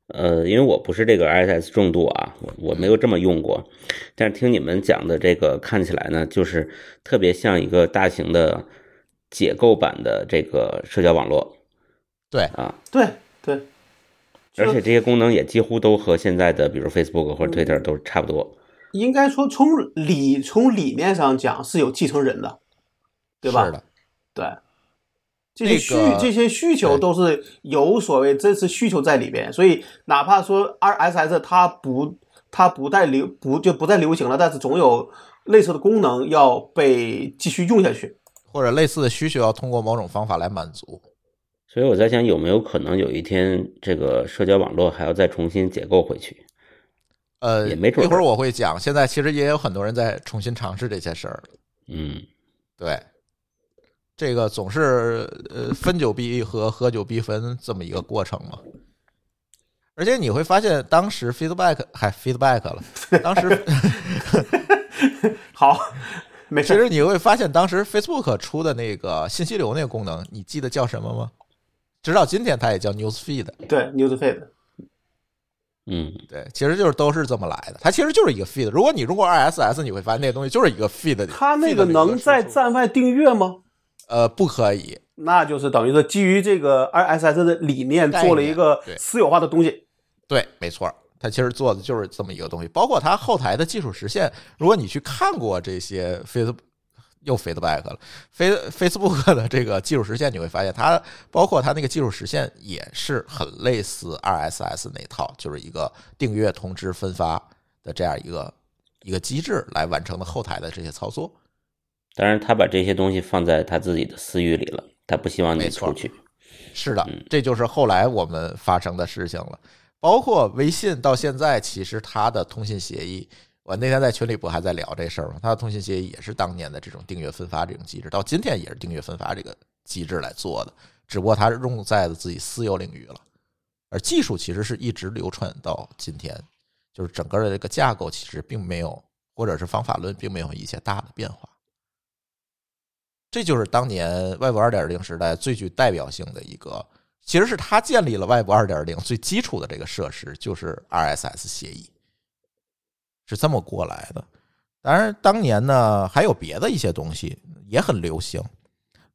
呃，因为我不是这个 RSS 重度啊，我我没有这么用过，但是听你们讲的这个看起来呢，就是特别像一个大型的解构版的这个社交网络。对啊，对对，而且这些功能也几乎都和现在的比如 Facebook 或者 Twitter 都差不多。应该说从理从理念上讲是有继承人的，对吧？是的，对。这些需、那个这些需求都是有所谓真实需求在里边，所以哪怕说 RSS 它不它不再流不就不再流行了，但是总有类似的功能要被继续用下去。或者类似的需求要通过某种方法来满足。所以我在想，有没有可能有一天这个社交网络还要再重新解构回去？呃，也没准一会儿我会讲，现在其实也有很多人在重新尝试这些事儿。嗯，对，这个总是呃分久必合，合久必分这么一个过程嘛。而且你会发现，当时 feedback 还 feedback 了，当时 好，没事。其实你会发现，当时 Facebook 出的那个信息流那个功能，你记得叫什么吗？直到今天，它也叫 News Feed。对 Newsfeed，嗯，对，其实就是都是这么来的。它其实就是一个 feed。如果你用过 RSS，你会发现那个东西就是一个 feed。它那个能在站外订阅吗？呃不可以，那就是等于说基于这个 RSS 的理念做了一个私有化的东西。对，没错儿，它其实做的就是这么一个东西，包括它后台的技术实现。如果你去看过这些 Face 又 feedback 了，Face Facebook 的这个技术实现，你会发现它包括它那个技术实现也是很类似 RSS 那套，就是一个订阅通知分发的这样一个一个机制来完成的后台的这些操作。当然他把这些东西放在他自己的私域里了，他不希望你出去。是的嗯，这就是后来我们发生的事情了。包括微信到现在，其实它的通信协议，我那天在群里不还在聊这事儿吗？它的通信协议也是当年的这种订阅分发这种机制，到今天也是订阅分发这个机制来做的，只不过它用在了自己私有领域了。而技术其实是一直流传到今天，就是整个的这个架构其实并没有，或者是方法论并没有一些大的变化。这就是当年 Web 二点零时代最具代表性的一个，其实是他建立了 Web 二点零最基础的这个设施，就是 RSS 协议，是这么过来的。当然，当年呢还有别的一些东西也很流行，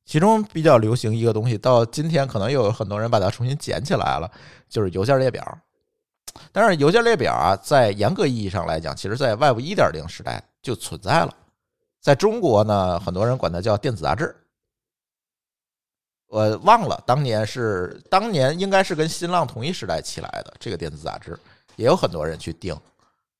其中比较流行一个东西，到今天可能又有很多人把它重新捡起来了，就是邮件列表。但是邮件列表啊，在严格意义上来讲，其实在 Web 一点零时代就存在了。在中国呢，很多人管它叫电子杂志。我忘了当年是当年应该是跟新浪同一时代起来的这个电子杂志，也有很多人去订。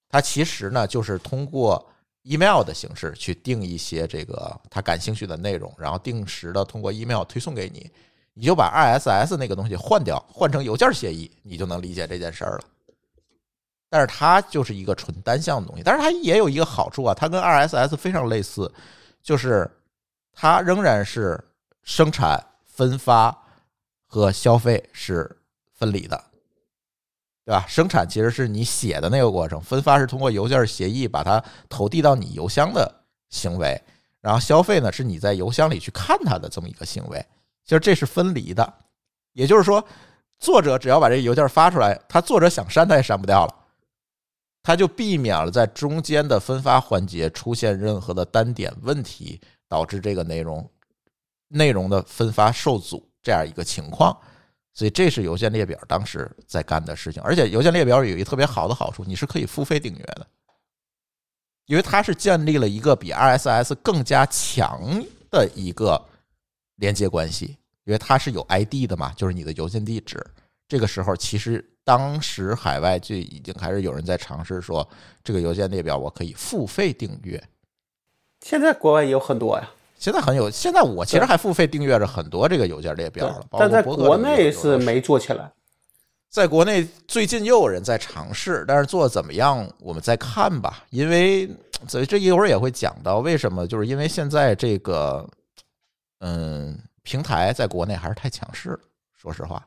它其实呢，就是通过 email 的形式去订一些这个他感兴趣的内容，然后定时的通过 email 推送给你。你就把 RSS 那个东西换掉，换成邮件协议，你就能理解这件事儿了。但是它就是一个纯单向的东西，但是它也有一个好处啊，它跟 RSS 非常类似，就是它仍然是生产、分发和消费是分离的，对吧？生产其实是你写的那个过程，分发是通过邮件协议把它投递到你邮箱的行为，然后消费呢是你在邮箱里去看它的这么一个行为，其实这是分离的。也就是说，作者只要把这个邮件发出来，他作者想删他也删不掉了。他就避免了在中间的分发环节出现任何的单点问题，导致这个内容内容的分发受阻这样一个情况。所以这是邮件列表当时在干的事情，而且邮件列表有一特别好的好处，你是可以付费订阅的，因为它是建立了一个比 RSS 更加强的一个连接关系，因为它是有 ID 的嘛，就是你的邮件地址。这个时候其实。当时海外就已经开始有人在尝试说，这个邮件列表我可以付费订阅。现在国外也有很多呀，现在很有，现在我其实还付费订阅着很多这个邮件列表了，但在国内是没做起来。在国内最近又有人在尝试，但是做的怎么样，我们再看吧。因为所以这一会儿也会讲到为什么，就是因为现在这个，嗯，平台在国内还是太强势了，说实话，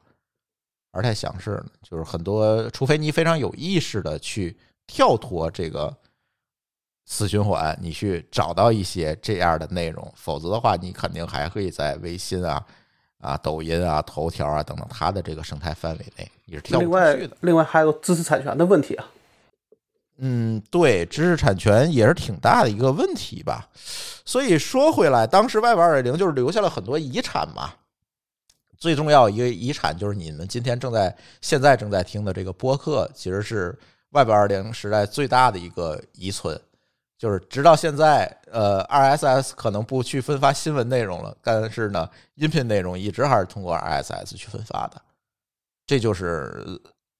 还是太强势了。就是很多，除非你非常有意识的去跳脱这个死循环，你去找到一些这样的内容，否则的话，你肯定还可以在微信啊、啊抖音啊、头条啊等等它的这个生态范围内，你是跳不出另外去的。另外还有知识产权的问题啊。嗯，对，知识产权也是挺大的一个问题吧。所以说回来，当时 Web 二点零就是留下了很多遗产嘛。最重要一个遗产就是你们今天正在现在正在听的这个播客，其实是 Web 二零时代最大的一个遗存。就是直到现在，呃，RSS 可能不去分发新闻内容了，但是呢，音频内容一直还是通过 RSS 去分发的。这就是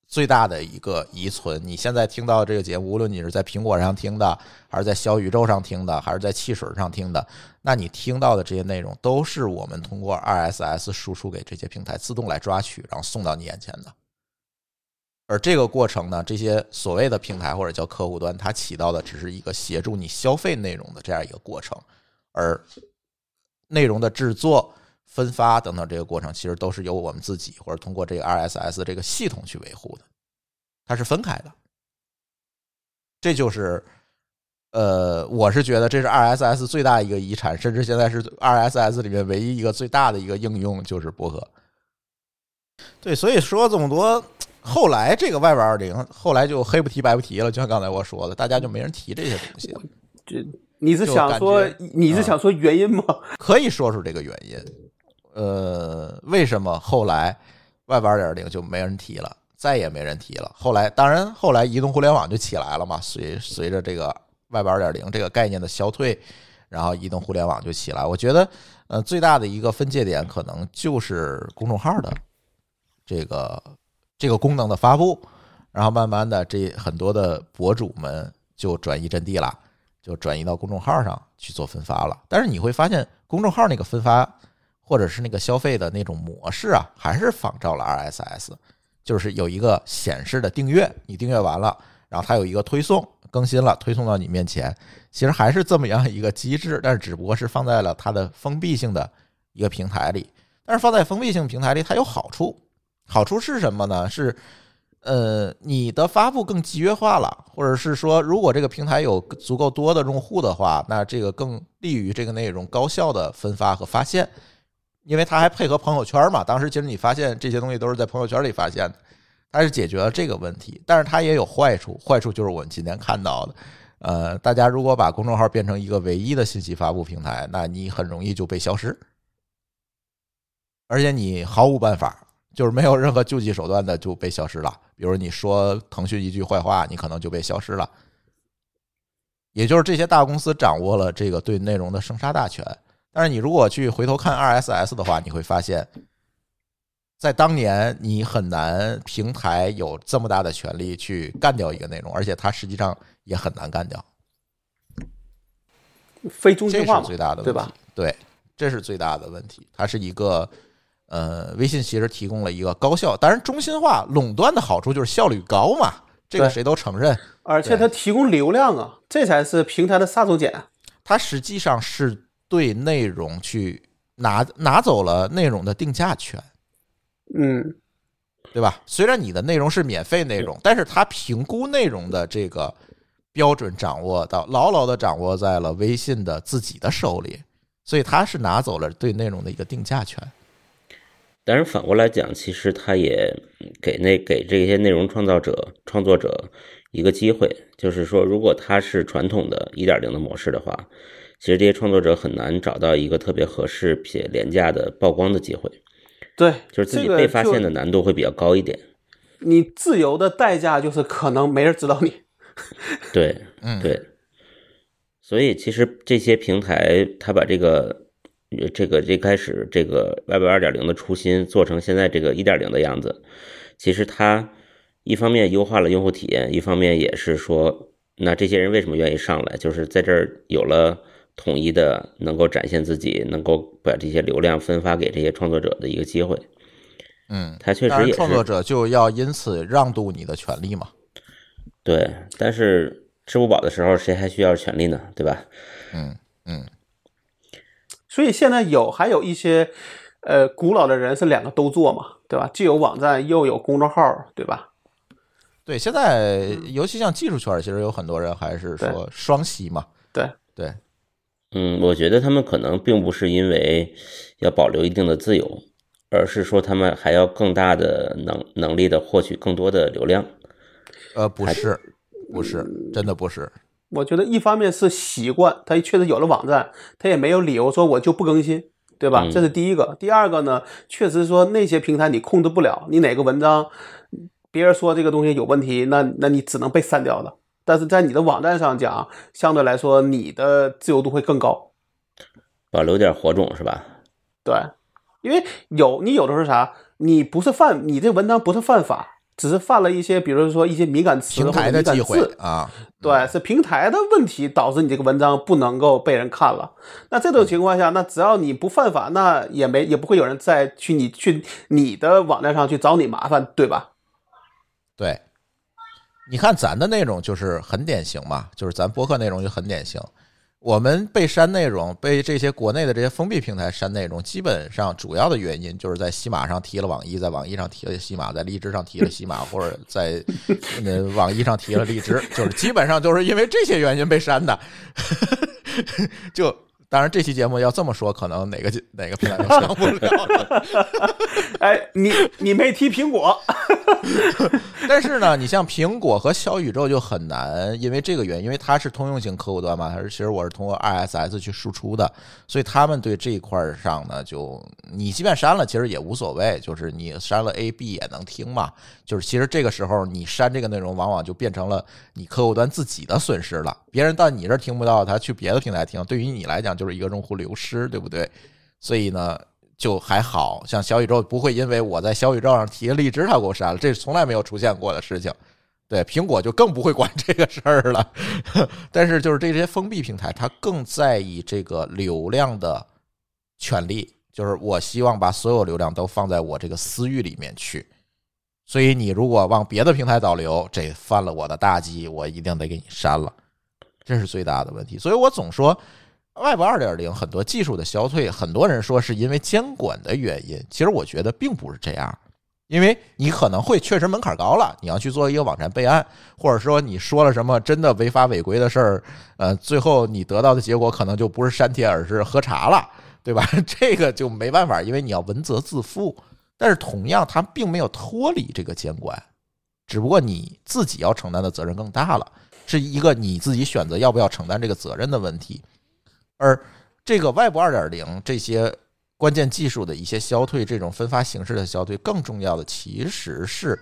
最大的一个遗存。你现在听到这个节目，无论你是在苹果上听的，还是在小宇宙上听的，还是在汽水上听的，那你听到的这些内容都是我们通过 RSS 输出给这些平台自动来抓取，然后送到你眼前的。而这个过程呢，这些所谓的平台或者叫客户端，它起到的只是一个协助你消费内容的这样一个过程，而内容的制作、分发等等这个过程，其实都是由我们自己或者通过这个 RSS 这个系统去维护的，它是分开的。这就是，呃，我是觉得这是 RSS 最大一个遗产，甚至现在是 RSS 里面唯一一个最大的一个应用就是博客。对，所以说这么多，后来这个 Web 二零后来就黑不提白不提了，就像刚才我说的，大家就没人提这些东西了。这你是想说你是想说原因吗？可以说出这个原因。呃，为什么后来 Web 二点零就没人提了，再也没人提了？后来，当然后来移动互联网就起来了嘛，随随着这个 Web 二点零这个概念的消退，然后移动互联网就起来。我觉得，呃，最大的一个分界点可能就是公众号的这个这个功能的发布，然后慢慢的这很多的博主们就转移阵地了。就转移到公众号上去做分发了。但是你会发现，公众号那个分发或者是那个消费的那种模式啊，还是仿照了 RSS，就是有一个显示的订阅，你订阅完了，然后它有一个推送，更新了，推送到你面前，其实还是这么样一个机制，但是只不过是放在了它的封闭性的一个平台里。但是放在封闭性平台里，它有好处，好处是什么呢？是呃，你的发布更集约化了，或者是说，如果这个平台有足够多的用户的话，那这个更利于这个内容高效的分发和发现，因为它还配合朋友圈嘛。当时其实你发现这些东西都是在朋友圈里发现的，它是解决了这个问题，但是它也有坏处，坏处就是我们今天看到的，呃，大家如果把公众号变成一个唯一的信息发布平台，那你很容易就被消失，而且你毫无办法。就是没有任何救济手段的就被消失了。比如你说腾讯一句坏话，你可能就被消失了。也就是这些大公司掌握了这个对内容的生杀大权。但是你如果去回头看 RSS 的话，你会发现，在当年你很难平台有这么大的权利去干掉一个内容，而且它实际上也很难干掉。非中这心化，是最大的问题，对吧？对，这是最大的问题。它是一个，呃，微信其实提供了一个高效，当然中心化垄断的好处就是效率高嘛，这个谁都承认。而且它提供流量啊，这才是平台的杀手锏。它实际上是对内容去拿拿走了内容的定价权，嗯，对吧？虽然你的内容是免费内容，但是它评估内容的这个标准掌握到牢牢的掌握在了微信的自己的手里，所以它是拿走了对内容的一个定价权。但是反过来讲，其实它也给那给这些内容创造者、创作者一个机会，就是说，如果他是传统的一点零的模式的话，其实这些创作者很难找到一个特别合适且廉价的曝光的机会，对，就是自己被发现的难度会比较高一点。你自由的代价就是可能没人知道你。对，嗯，对，所以其实这些平台，它把这个呃这个这开始这个 Web 二点零的初心做成现在这个一点零的样子，其实它一方面优化了用户体验，一方面也是说，那这些人为什么愿意上来，就是在这儿有了统一的能够展现自己，能够把这些流量分发给这些创作者的一个机会。嗯，它确实也是创作者就要因此让渡你的权利嘛。对，但是吃不饱的时候，谁还需要权利呢？对吧？嗯嗯所以现在有还有一些呃，古老的人是两个都做嘛，对吧？既有网站又有公众号，对吧？对，现在尤其像技术圈，其实有很多人还是说双吸嘛。对对，嗯，我觉得他们可能并不是因为要保留一定的自由，而是说他们还要更大的能能力的获取更多的流量。呃，不是，不是，真的不是。我觉得一方面是习惯，他确实有了网站，他也没有理由说我就不更新，对吧？嗯这是第一个。第二个呢，确实说那些平台你控制不了，你哪个文章别人说这个东西有问题，那那你只能被删掉了。但是在你的网站上讲，相对来说你的自由度会更高，保留点火种是吧？对，因为有你有的时候啥，你不是犯你这文章不是犯法，只是犯了一些，比如说一些敏感词平台的忌讳字啊，对，是平台的问题导致你这个文章不能够被人看了。那这种情况下，那只要你不犯法，那也没也不会有人再去你去你的网站上去找你麻烦，对吧？对。你看咱的内容就是很典型嘛，就是咱博客内容就很典型。我们被删内容，被这些国内的这些封闭平台删内容，基本上主要的原因就是在西马上提了网易，在网易上提了西马，在荔枝上提了西马，或者在呃网易上提了荔枝，就是基本上就是因为这些原因被删的。就当然这期节目要这么说，可能哪个哪个平台都上不了了。哎，你你没提苹果，但是呢，你像苹果和小宇宙就很难，因为这个原因，因为它是通用型客户端嘛，它是其实我是通过 RSS 去输出的，所以他们对这一块儿上呢，就你即便删了，其实也无所谓，就是你删了 A、B 也能听嘛。就是其实这个时候你删这个内容，往往就变成了你客户端自己的损失了，别人到你这儿听不到，他去别的平台听，对于你来讲就是一个用户流失，对不对？所以呢。就还好像小宇宙不会因为我在小宇宙上提了荔枝，它给我删了，这是从来没有出现过的事情。对苹果就更不会管 这个事儿了。但是就是这些封闭平台，它更在意这个流量的权利，就是我希望把所有流量都放在我这个私域里面去。所以你如果往别的平台导流，这犯了我的大忌，我一定得给你删了，这是最大的问题。所以我总说。Web 二点零很多技术的消退，很多人说是因为监管的原因，其实我觉得并不是这样，因为你可能会确实门槛高了，你要去做一个网站备案，或者说你说了什么真的违法违规的事儿，呃，最后你得到的结果可能就不是删帖，而是喝茶了，对吧？这个就没办法，因为你要文责自负。但是同样，它并没有脱离这个监管，只不过你自己要承担的责任更大了，是一个你自己选择要不要承担这个责任的问题。而这个 Web 二点零这些关键技术的一些消退，这种分发形式的消退，更重要的其实是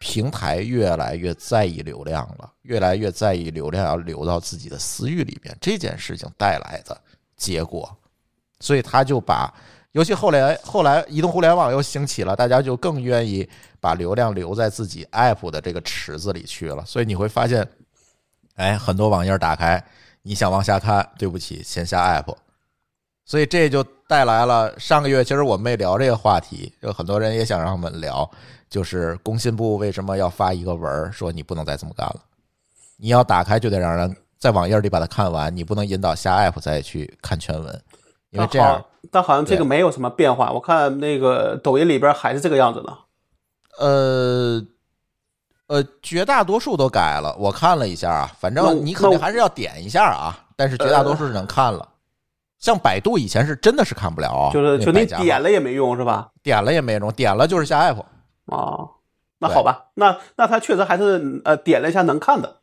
平台越来越在意流量了，越来越在意流量要流到自己的私域里边这件事情带来的结果，所以他就把，尤其后来后来移动互联网又兴起了，大家就更愿意把流量留在自己 App 的这个池子里去了，所以你会发现，哎，很多网页打开。你想往下看，对不起，先下 app，所以这就带来了上个月，其实我们没聊这个话题，有很多人也想让我们聊，就是工信部为什么要发一个文儿说你不能再这么干了，你要打开就得让人在网页里把它看完，你不能引导下 app 再去看全文，因为这样，但好像这个没有什么变化，我看那个抖音里边还是这个样子的。呃。呃，绝大多数都改了，我看了一下啊，反正你肯定还是要点一下啊，但是绝大多数是能看了。像百度以前是真的是看不了啊，就是就你点了也没用是吧？点了也没用，点了就是下 app 啊。那好吧，那那他确实还是呃点了一下能看的。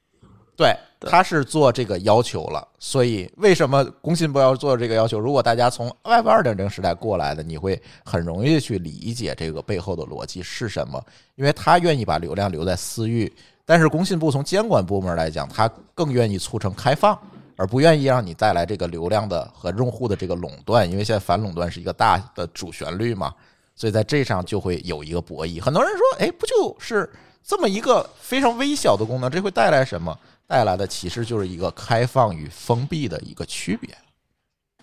对，他是做这个要求了，所以为什么工信部要做这个要求？如果大家从 Web 二点零时代过来的，你会很容易去理解这个背后的逻辑是什么，因为他愿意把流量留在私域，但是工信部从监管部门来讲，他更愿意促成开放，而不愿意让你带来这个流量的和用户的这个垄断，因为现在反垄断是一个大的主旋律嘛，所以在这上就会有一个博弈。很多人说，哎，不就是这么一个非常微小的功能，这会带来什么？带来的其实就是一个开放与封闭的一个区别，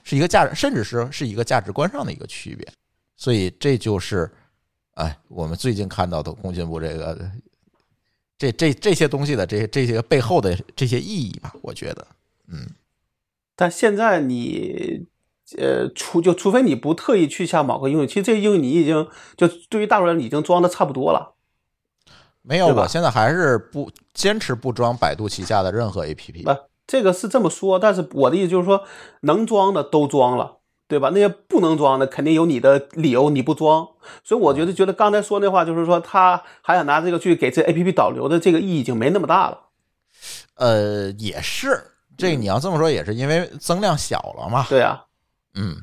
是一个价，甚至是是一个价值观上的一个区别。所以这就是，哎，我们最近看到的工信部这个，这这这些东西的这些这些背后的这些意义吧，我觉得，嗯。但现在你呃，除就除非你不特意去下某个应用，其实这个应用你已经就对于大多数人已经装的差不多了。没有，我现在还是不坚持不装百度旗下的任何 APP。不，这个是这么说，但是我的意思就是说，能装的都装了，对吧？那些不能装的，肯定有你的理由，你不装。所以我觉得，觉得刚才说那话，就是说他还想拿这个去给这 APP 导流的这个意义已经没那么大了。呃，也是，这你要这么说，也是因为增量小了嘛。对啊，嗯，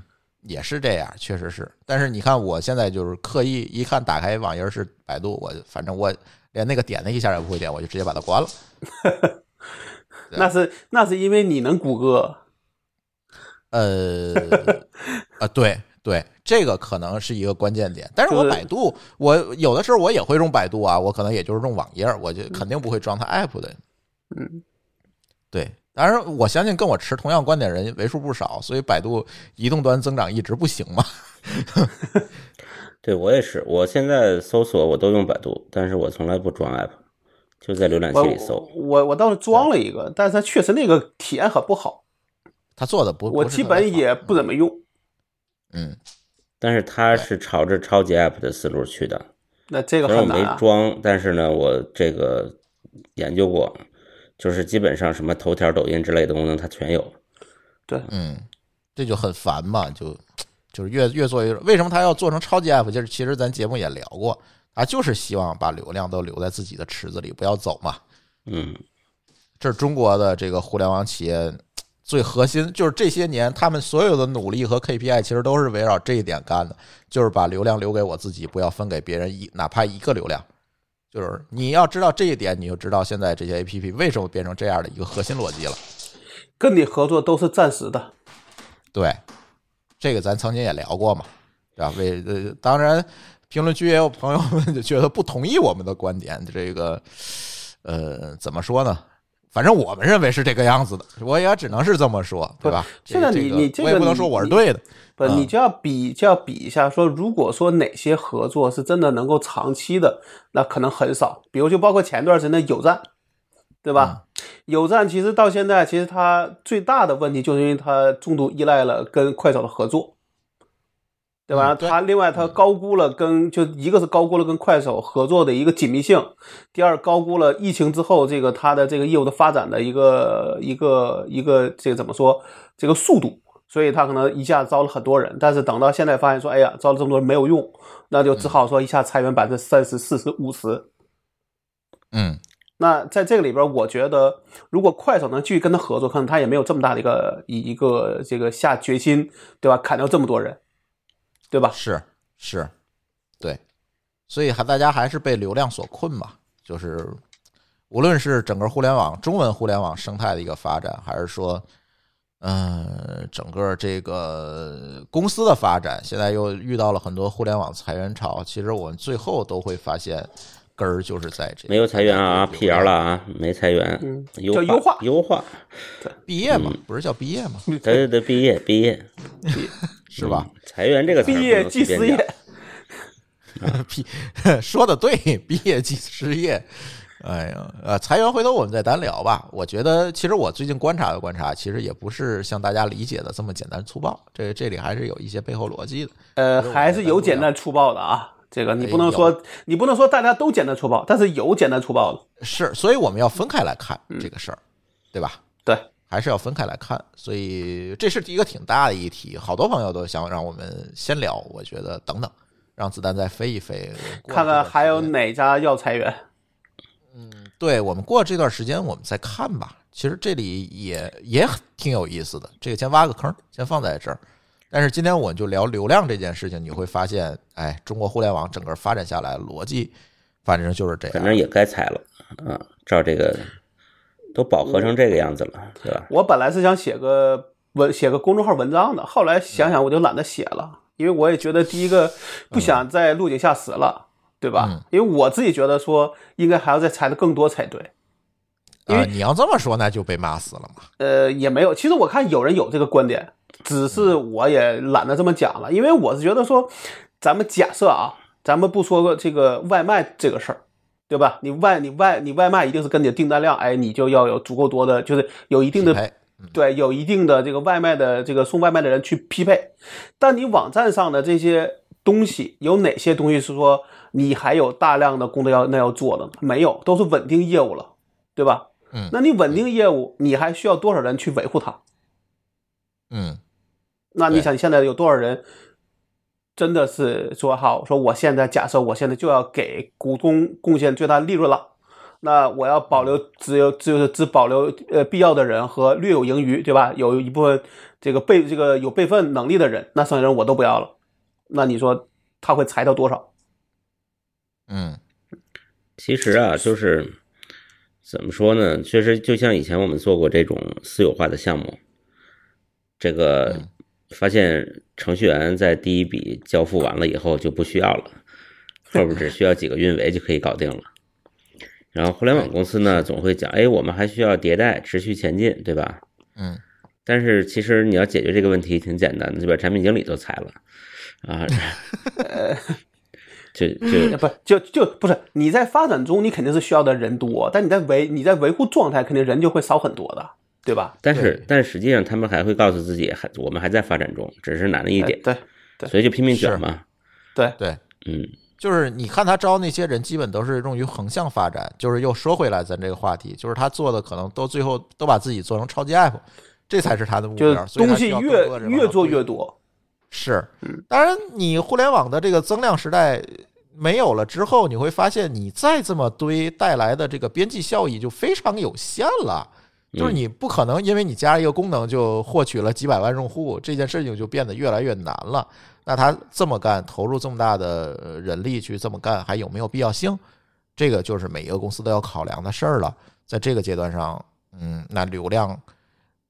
也是这样，确实是。但是你看，我现在就是刻意一看打开网页是百度，我反正我连那个点的一下也不会点，我就直接把它关了。对那是那是因为你能谷歌，呃，啊，对对，这个可能是一个关键点。但是我百度，我有的时候我也会用百度啊，我可能也就是用网页，我就肯定不会装它 app 的。嗯，对，当然我相信跟我持同样观点的人为数不少，所以百度移动端增长一直不行嘛。对我也是，我现在搜索我都用百度，但是我从来不装 app，就在浏览器里搜。我我倒是装了一个，但是它确实那个体验很不好，他做的不，我基本也不怎么用。嗯，但是它是朝着超级 app 的思路去的，那这个虽然我没。装，但是呢，我这个研究过，就是基本上什么头条、抖音之类的功能它全有。对嗯，这就很烦嘛，就就是越越做越，为什么他要做成超级 app？就是其实咱节目也聊过，他就是希望把流量都留在自己的池子里，不要走嘛。嗯，这是中国的这个互联网企业最核心，就是这些年他们所有的努力和 KPI 其实都是围绕这一点干的，就是把流量留给我自己，不要分给别人一哪怕一个流量。就是你要知道这一点，你就知道现在这些 APP 为什么变成这样的一个核心逻辑了。跟你合作都是暂时的，对，这个咱曾经也聊过嘛，对吧？为呃，当然评论区也有朋友们就觉得不同意我们的观点，这个呃怎么说呢？反正我们认为是这个样子的，我也只能是这么说，对吧？现在你你这个我也不能说我是对的，不，嗯你就要比就要比一下，说如果说哪些合作是真的能够长期的，那可能很少。比如就包括前段时间的有赞，对吧？有赞其实到现在，其实它最大的问题就是因为它重度依赖了跟快手的合作，对吧？它另外它高估了跟就一个是高估了跟快手合作的一个紧密性，第二高估了疫情之后这个它的这个业务的发展的一个一个一个这个怎么说这个速度。所以他可能一下招了很多人，但是等到现在发现说，哎呀，招了这么多人没有用，那就只好说一下裁员百分之三十、四十、五十。嗯，那在这个里边，我觉得如果快手能继续跟他合作，可能他也没有这么大的一个一一个这个下决心，对吧？砍掉这么多人，对吧？是是，对，所以还大家还是被流量所困嘛，就是无论是整个互联网中文互联网生态的一个发展，还是说。嗯，整个这个公司的发展，现在又遇到了很多互联网裁员潮。其实我们最后都会发现，根儿就是在这没有裁员啊流，PR 了啊，没裁员，嗯优叫优化优化，毕业嘛，不是叫毕业嘛，对对对，毕业毕业是吧？嗯裁员这个词儿毕业即失业 说的对，毕业即失业。哎呀，呃，裁员回头我们再单聊吧。我觉得，其实我最近观察的观察，其实也不是像大家理解的这么简单粗暴，这这里还是有一些背后逻辑的。呃，还是有简单粗暴的啊。这个你不能哎说，你不能说大家都简单粗暴，但是有简单粗暴的。是，所以我们要分开来看这个事儿，对吧？对，还是要分开来看。所以这是一个挺大的议题，好多朋友都想让我们先聊。我觉得等等，让子弹再飞一飞，看看还有哪家要裁员。嗯对我们过这段时间我们再看吧。其实这里也也挺有意思的，这个先挖个坑，先放在这儿。但是今天我们就聊流量这件事情，你会发现，哎，中国互联网整个发展下来逻辑，反正就是这样。反正也该裁了啊，照这个都饱和成这个样子了，对吧？我本来是想写个文写个公众号文章的，后来想想我就懒得写了，因为我也觉得第一个不想再落井下石了，对吧？嗯因为我自己觉得说应该还要再裁的更多才对。因为啊，你要这么说，那就被骂死了嘛。呃，也没有，其实我看有人有这个观点，只是我也懒得这么讲了，因为我是觉得说，咱们假设啊，咱们不说个这个外卖这个事儿。对吧？你外你外你外卖一定是跟你的订单量，哎，你就要有足够多的，就是有一定的对，有一定的这个外卖的这个送外卖的人去匹配。但你网站上的这些东西，有哪些东西是说你还有大量的工作要那要做的呢？没有，都是稳定业务了，对吧？嗯那你稳定业务，你还需要多少人去维护它？嗯那你对想现在有多少人真的是说好说我现在假设我现在就要给股东贡献最大利润了，那我要保留只有只有只保留呃必要的人和略有盈余，对吧？有一部分这个备这个有备份能力的人，那剩下人我都不要了，那你说他会裁掉多少？嗯其实啊，就是怎么说呢？确实就像以前我们做过这种私有化的项目，这个嗯发现程序员在第一笔交付完了以后就不需要了，后边只需要几个运维就可以搞定了。然后互联网公司呢，总会讲，哎，我们还需要迭代、持续前进，对吧？嗯但是其实你要解决这个问题挺简单的，就把产品经理都裁了啊，就就呃不就就不是你在发展中，你肯定是需要的人多，但你在维你在维护状态，肯定人就会少很多的，对吧？但是对但实际上他们还会告诉自己，还我们还在发展中，只是难了一点，哎对所以就拼命卷嘛。对对，嗯，就是你看他招那些人，基本都是用于横向发展。就是又说回来，咱这个话题，就是他做的可能都最后都把自己做成超级 app，这才是他的目就标。是东西越越做越多，是，当然，你互联网的这个增量时代没有了之后，你会发现你再这么堆带来的这个边际效益就非常有限了。就是你不可能因为你加一个功能就获取了几百万用户，这件事情就变得越来越难了。那他这么干，投入这么大的呃人力去这么干，还有没有必要性？这个就是每一个公司都要考量的事儿了。在这个阶段上，嗯，那流量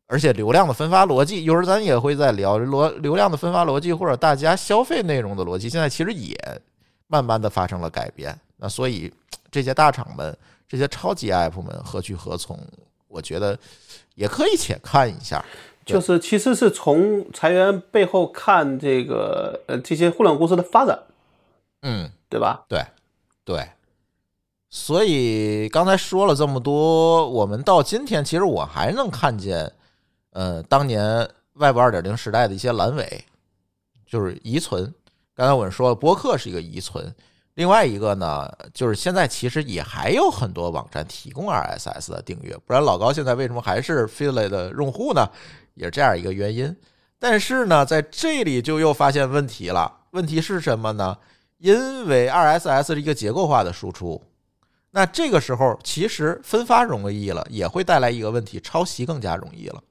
而且流量的分发逻辑，一会儿咱也会在聊流流量的分发逻辑，或者大家消费内容的逻辑，现在其实也慢慢的发生了改变。那所以这些大厂们、这些超级 app 们何去何从？我觉得也可以且看一下。就是其实是从裁员背后看这个呃这些互联网公司的发展，嗯，对吧？对对。所以刚才说了这么多，我们到今天，其实我还能看见，呃，当年 Web 二点零时代的一些阑尾，就是遗存。刚才我们说了，播客是一个遗存，另外一个呢，就是现在其实也还有很多网站提供 RSS 的订阅，不然老高现在为什么还是 Feedly 的用户呢？也是这样一个原因。但是呢，在这里就又发现问题了。问题是什么呢？因为 RSS 是一个结构化的输出，那这个时候其实分发容易了，也会带来一个问题，抄袭更加容易了。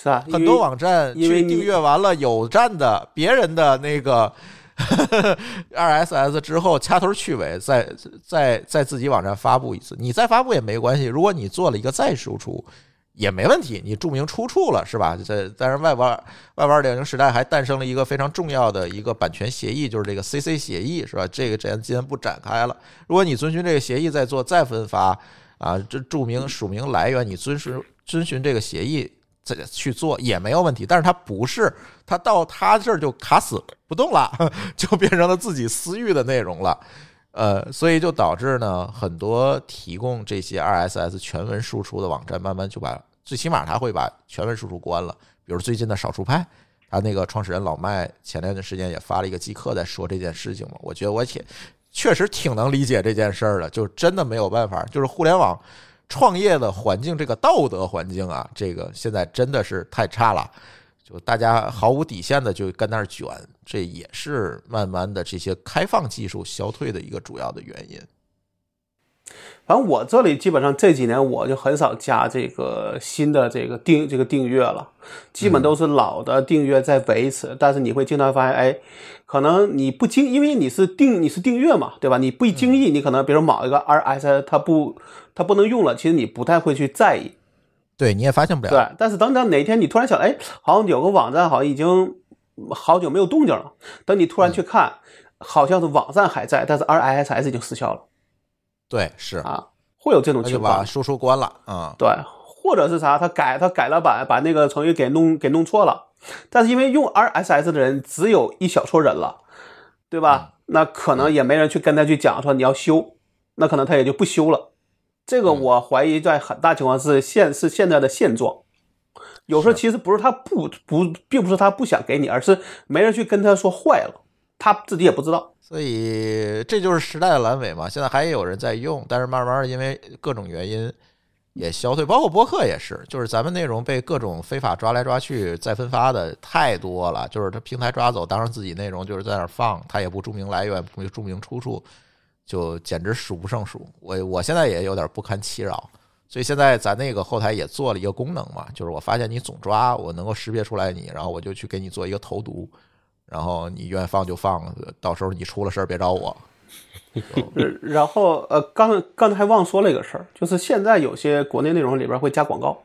是啊，很多网站去订阅完了有站的别人的那个 RSS 之后，掐头去尾，再再在自己网站发布一次。你再发布也没关系，如果你做了一个再输出。也没问题，你注明出处了是吧？这当然，Web 二 Web 二点零时代还诞生了一个非常重要的一个版权协议，就是这个 CC 协议是吧？这个咱今天不展开了。如果你遵循这个协议再做再分发啊，这注明署名来源，你遵循遵循这个协议再去做也没有问题。但是他不是，他到他这儿就卡死不动了，就变成了自己私域的内容了。呃，所以就导致呢，很多提供这些 RSS 全文输出的网站，慢慢就把最起码他会把全文输出关了。比如最近的少数派，他那个创始人老麦前段的时间也发了一个即刻在说这件事情嘛。我觉得我挺确实挺能理解这件事儿的，就真的没有办法，就是互联网创业的环境，这个道德环境啊，这个现在真的是太差了。就大家毫无底线的就跟那儿卷，这也是慢慢的这些开放技术消退的一个主要的原因。反正我这里基本上这几年我就很少加这个新的这个订这个订阅了，基本都是老的订阅在维持。但是你会经常发现，哎，可能你不经，因为你是订你是订阅嘛，对吧？你不经意，你可能比如某一个 RSS 它不它不能用了，其实你不太会去在意。对，你也发现不了。对，但是等等哪天你突然想，哎，好像有个网站好像已经好久没有动静了。等你突然去看，好像是网站还在，但是 RSS 已经失效了对，是，啊，会有这种情况。把输出关了啊。对，或者是啥，他改他改了版，把那个程序给弄给弄错了。但是因为用 RSS 的人只有一小撮人了，对吧？那可能也没人去跟他去讲说你要修，那可能他也就不修了。这个我怀疑在很大情况是现是现在的现状。有时候其实不是他不不，并不是他不想给你，而是没人去跟他说坏了，他自己也不知道。所以这就是时代的阑尾嘛。现在还有人在用，但是慢慢因为各种原因也消退，包括播客也是，就是咱们内容被各种非法抓来抓去再分发的太多了，就是他平台抓走，当然自己内容就是在那儿放，他也不注明来源，不注明出处，就简直数不胜数。我我现在也有点不堪其扰。所以现在咱那个后台也做了一个功能嘛，就是我发现你总抓，我能够识别出来你，然后我就去给你做一个投毒，然后你愿意放就放，到时候你出了事儿别找我。然后呃，刚才刚才忘说了一个事儿，就是现在有些国内内容里边会加广告。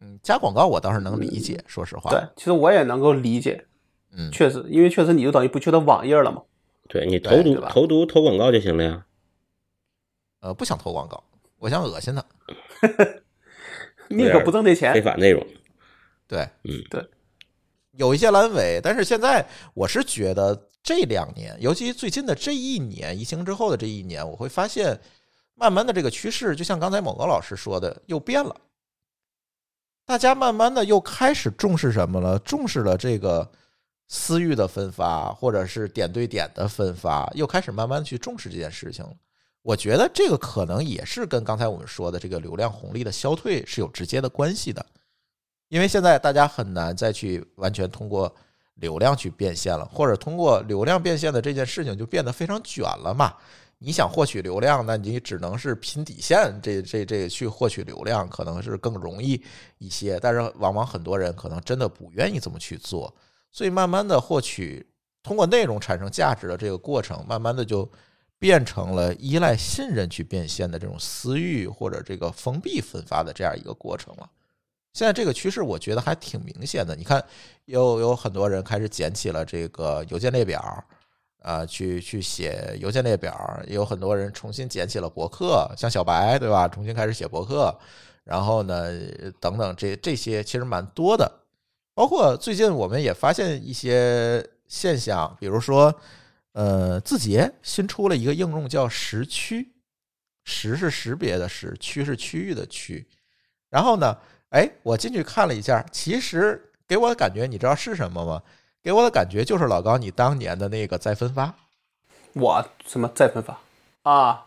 嗯，加广告我倒是能理解，说实话。对，其实我也能够理解。嗯，确实，因为确实你就等于不去他网页了嘛。对你投毒投毒投广告就行了呀。呃，不想投广告，我想恶心他。宁可不挣这非。法内容，对，嗯，对，有一些阑尾，但是现在我是觉得这两年，尤其最近的这一年，疫情之后的这一年，我会发现，慢慢的这个趋势，就像刚才某个老师说的，又变了。大家慢慢的又开始重视什么了？重视了这个私域的分发，或者是点对点的分发，又开始慢慢去重视这件事情了。我觉得这个可能也是跟刚才我们说的这个流量红利的消退是有直接的关系的。因为现在大家很难再去完全通过流量去变现了，或者通过流量变现的这件事情就变得非常卷了嘛。你想获取流量，那你只能是拼底线，这这这去获取流量可能是更容易一些，但是往往很多人可能真的不愿意这么去做，所以慢慢的获取通过内容产生价值的这个过程，慢慢的就变成了依赖信任去变现的这种私域或者这个封闭分发的这样一个过程了。现在这个趋势，我觉得还挺明显的。你看，有有很多人开始捡起了这个邮件列表，啊，去去写邮件列表，也有很多人重新捡起了博客，像小白对吧？重新开始写博客，然后呢，等等，这这些其实蛮多的。包括最近我们也发现一些现象，比如说，呃，字节新出了一个应用叫识区，识是识别的识，区是区域的区，然后呢。哎，我进去看了一下，其实给我的感觉，你知道是什么吗？给我的感觉就是老高你当年的那个再分发，我什么再分发啊？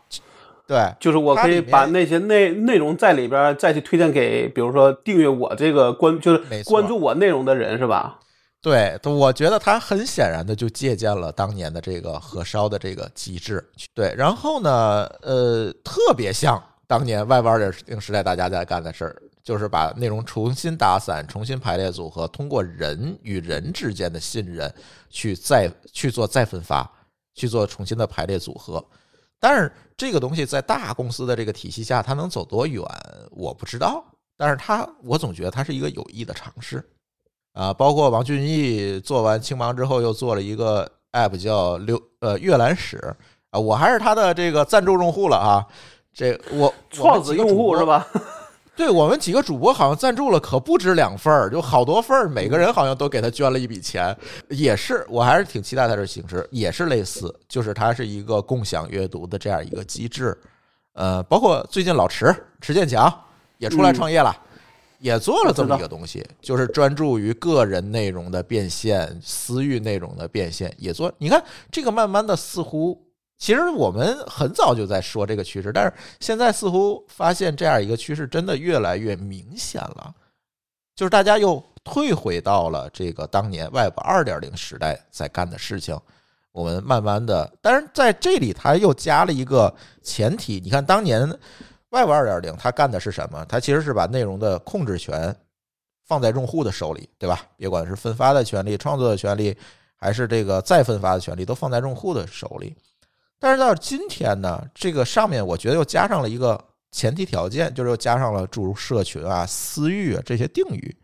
对，就是我可以把那些内内容在里边再去推荐给，比如说订阅我这个关，就是关注我内容的人，是吧？对，我觉得他很显然的就借鉴了当年的这个核烧的这个机制，对，然后呢，呃，特别像当年 Web 二点零时代大家在干的事儿。就是把内容重新打散、重新排列组合，通过人与人之间的信任去再去做再分发，去做重新的排列组合。但是这个东西在大公司的这个体系下，它能走多远，我不知道。但是它，我总觉得它是一个有益的尝试啊。包括王俊义做完青芒之后，又做了一个 app 叫浏呃阅览室啊，我还是他的这个赞助用户了啊。这我创子用户是？吧？对我们几个主播好像赞助了，可不止两份儿，就好多份儿，每个人好像都给他捐了一笔钱。也是，我还是挺期待他的形式，也是类似，就是它是一个共享阅读的这样一个机制。呃，包括最近老池池建强也出来创业了，也做了这么一个东西，就是专注于个人内容的变现、私域内容的变现，也做。你看这个慢慢的似乎。其实我们很早就在说这个趋势，但是现在似乎发现这样一个趋势真的越来越明显了，就是大家又退回到了这个当年 Web 二点零时代在干的事情。我们慢慢的，当然在这里它又加了一个前提，你看当年 Web 二点零它干的是什么？它其实是把内容的控制权放在用户的手里，对吧？别管是分发的权利、创作的权利，还是这个再分发的权利，都放在用户的手里。但是到今天呢，这个上面我觉得又加上了一个前提条件，就是又加上了诸如社群啊、私域啊这些定语。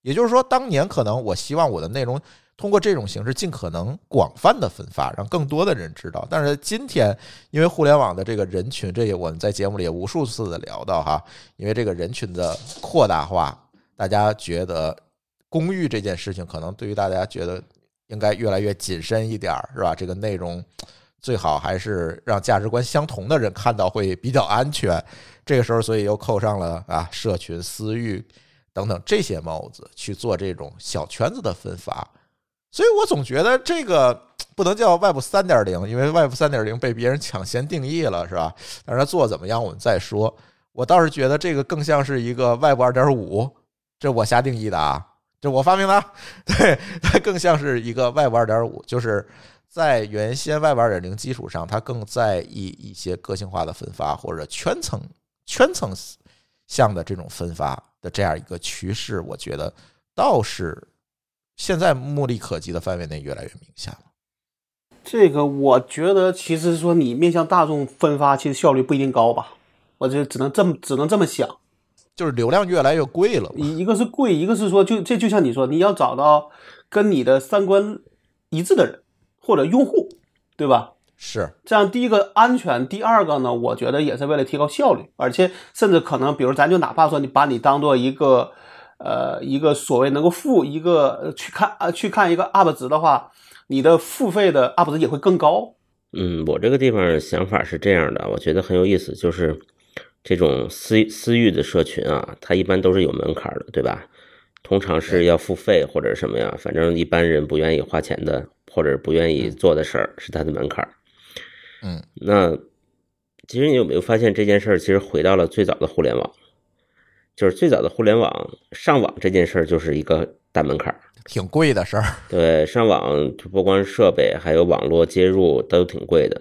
也就是说，当年可能我希望我的内容通过这种形式尽可能广泛的分发，让更多的人知道。但是今天，因为互联网的这个人群，这也我们在节目里也无数次的聊到哈，因为这个人群的扩大化，大家觉得公域这件事情可能对于大家觉得应该越来越谨慎一点儿，是吧？这个内容。最好还是让价值观相同的人看到会比较安全。这个时候，所以又扣上了啊，社群私域等等这些帽子去做这种小圈子的分发。所以我总觉得这个不能叫 Web 三点零，因为 Web 三点零被别人抢先定义了，是吧？但是它做怎么样，我们再说。我倒是觉得这个更像是一个 Web 二点五，这我瞎定义的啊，这我发明的。对，它更像是一个 Web 二点五，就是在原先 Web 二点零基础上，它更在意一些个性化的分发或者圈层圈层向的这种分发的这样一个趋势，我觉得倒是现在目力可及的范围内越来越明显了。这个我觉得，其实说你面向大众分发，其实效率不一定高吧。我就只能这么只能这么想，就是流量越来越贵了。一一个是贵，一个是说就这就像你说，你要找到跟你的三观一致的人或者用户，对吧？是这样。第一个安全，第二个呢，我觉得也是为了提高效率，而且甚至可能，比如咱就哪怕说你把你当做一个呃一个所谓能够付一个去看啊去看一个 UP 值的话，你的付费的 UP 值也会更高。嗯，我这个地方想法是这样的，我觉得很有意思，就是。这种私私域的社群啊，它一般都是有门槛的，对吧？通常是要付费或者什么呀，反正一般人不愿意花钱的，或者不愿意做的事儿是它的门槛儿。嗯，那其实你有没有发现这件事儿？其实回到了最早的互联网，就是最早的互联网上网这件事儿就是一个大门槛儿，挺贵的事儿。对，上网不光设备，还有网络接入都挺贵的。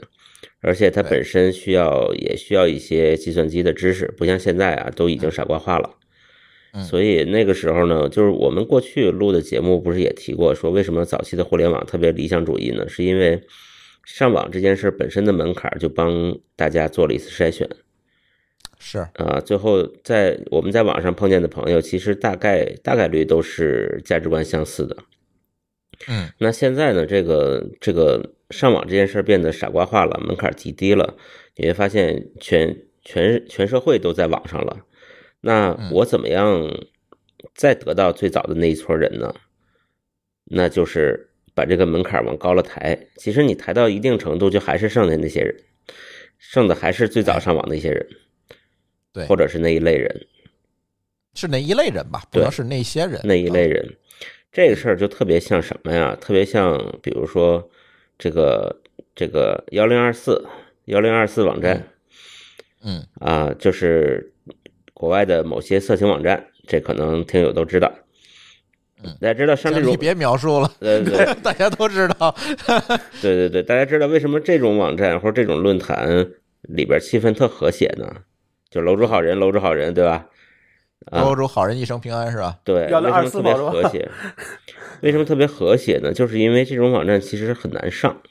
而且它本身需要也需要一些计算机的知识，不像现在啊都已经傻瓜化了。所以那个时候呢，就是我们过去录的节目不是也提过，说为什么早期的互联网特别理想主义呢？是因为上网这件事本身的门槛就帮大家做了一次筛选。是啊，最后在我们在网上碰见的朋友，其实大概大概率都是价值观相似的。嗯，那现在呢？这个这个上网这件事变得傻瓜化了，门槛极低了。你会发现，全全全社会都在网上了。那我怎么样再得到最早的那一撮人呢？那就是把这个门槛往高了抬。其实你抬到一定程度，就还是剩下那些人，剩的还是最早上网那些人，对，或者是那一类人，是那一类人吧？不能是那些人，那一类人。这个事儿就特别像什么呀？特别像，比如说这个这个幺零二四幺零二四网站，嗯啊，就是国外的某些色情网站，这可能听友都知道。嗯，大家知道上这种你别描述了，对 对，大家都知道。对对对，大家知道为什么这种网站或者这种论坛里边气氛特和谐呢？就楼主好人，楼主好人，对吧？楼主好人一生平安是吧？对，为什么特别和谐？为什么特别和谐呢？就是因为这种网站其实很难上。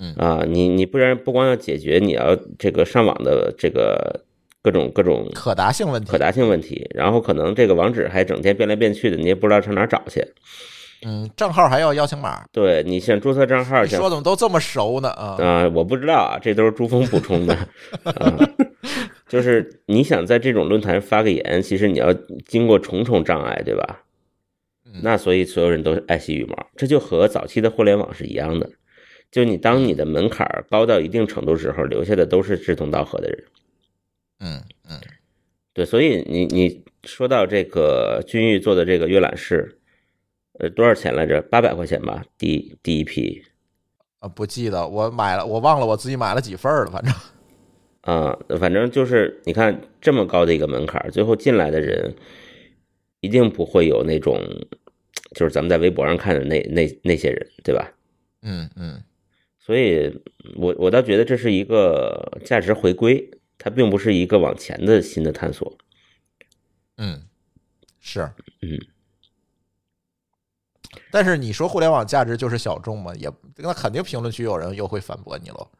嗯啊，你你不然不光要解决你要这个上网的这个各种各种可达性问题，可达性问题，然后可能这个网址还整天变来变去的，你也不知道上哪找去。嗯，账号还要邀请码。对你像注册账号，说怎么都这么熟呢？啊啊，我不知道啊，这都是朱峰补充的。啊就是你想在这种论坛发个言，其实你要经过重重障碍，对吧？那所以所有人都爱惜羽毛，这就和早期的互联网是一样的。就你当你的门槛高到一定程度时候，留下的都是志同道合的人。嗯嗯，对，所以你你说到这个君玉做的这个阅览室，呃，多少钱来着？八百块钱吧，第第一批。啊，不记得，我买了，我忘了我自己买了几份了，反正。啊，反正就是你看这么高的一个门槛，最后进来的人一定不会有那种，就是咱们在微博上看的那那那些人，对吧？嗯嗯，所以我我倒觉得这是一个价值回归，它并不是一个往前的新的探索。嗯，是，嗯。但是你说互联网价值就是小众嘛？也那肯定评论区有人又会反驳你了。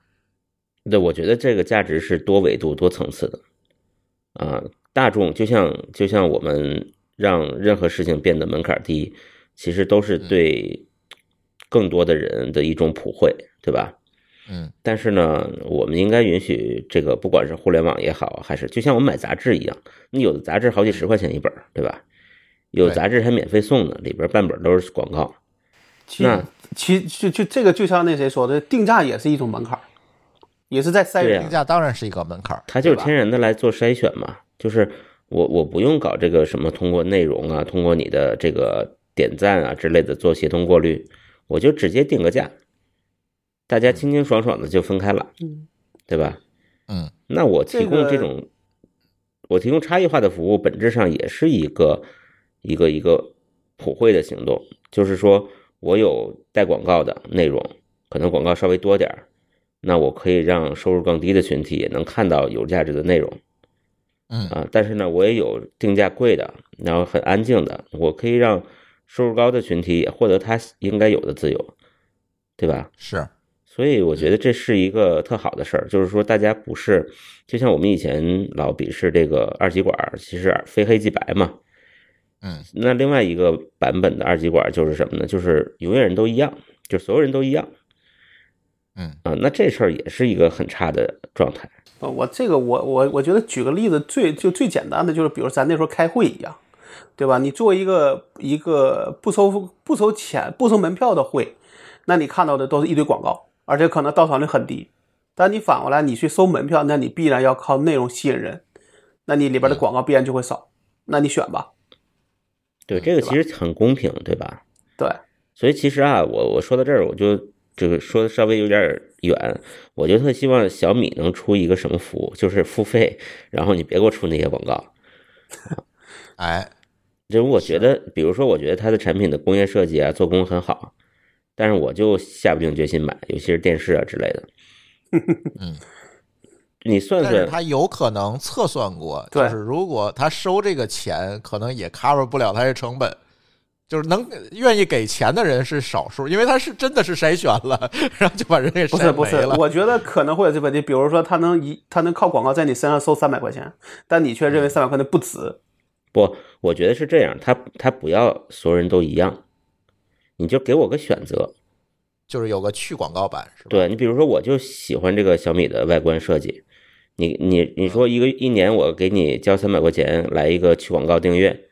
对，我觉得这个价值是多维度、多层次的，啊，大众就像就像我们让任何事情变得门槛低，其实都是对更多的人的一种普惠，对吧？嗯。但是呢，我们应该允许这个，不管是互联网也好，还是就像我们买杂志一样，你有的杂志好几十块钱一本，对吧？有杂志还免费送呢，里边半本都是广告。那其就就这个就像那谁说的，定价也是一种门槛。也是在筛选定价，当然是一个门槛儿。它就是天然的来做筛选嘛。就是我我不用搞这个什么通过内容啊，通过你的这个点赞啊之类的做协同过滤，我就直接定个价，大家清清爽爽的就分开了，嗯，对吧？嗯那我提供这种，我提供差异化的服务，本质上也是一个一个一个普惠的行动，就是说我有带广告的内容，可能广告稍微多点儿，那我可以让收入更低的群体也能看到有价值的内容嗯啊。但是呢，我也有定价贵的，然后很安静的，我可以让收入高的群体也获得他应该有的自由，对吧？是所以我觉得这是一个特好的事儿，就是说大家不是就像我们以前老鄙视这个二极管，其实非黑即白嘛。嗯那另外一个版本的二极管就是什么呢？就是永远人都一样，就所有人都一样嗯啊。那这事儿也是一个很差的状态。呃我这个我我我觉得举个例子最就最简单的就是，比如咱那时候开会一样，对吧？你做一个一个不收不收钱不收门票的会，那你看到的都是一堆广告，而且可能到场率很低。但你反过来你去收门票，那你必然要靠内容吸引人，那你里边的广告必然就会少，那你选吧。对，这个其实很公平，对吧？对，所以其实啊，我我说到这儿，我就这个说的稍微有点远，我就特希望小米能出一个什么服务，就是付费，然后你别给我出那些广告。哎就我觉得，比如说，我觉得它的产品的工业设计啊，做工很好，但是我就下不定决心买，尤其是电视啊之类的。嗯，你算算，他有可能测算过，就是如果他收这个钱，可能也 cover 不了他这成本。就是能愿意给钱的人是少数，因为他是真的是筛选了，然后就把人给筛不是不是没，了。我觉得可能会有这问题。比如说，他能一他能靠广告在你身上收三百块钱，但你却认为三百块钱不值。不，我觉得是这样，他他不要所有人都一样，你就给我个选择。就是有个去广告版，是吧？对你，比如说，我就喜欢这个小米的外观设计，你你你说一个一年我给你交三百块钱来一个去广告订阅，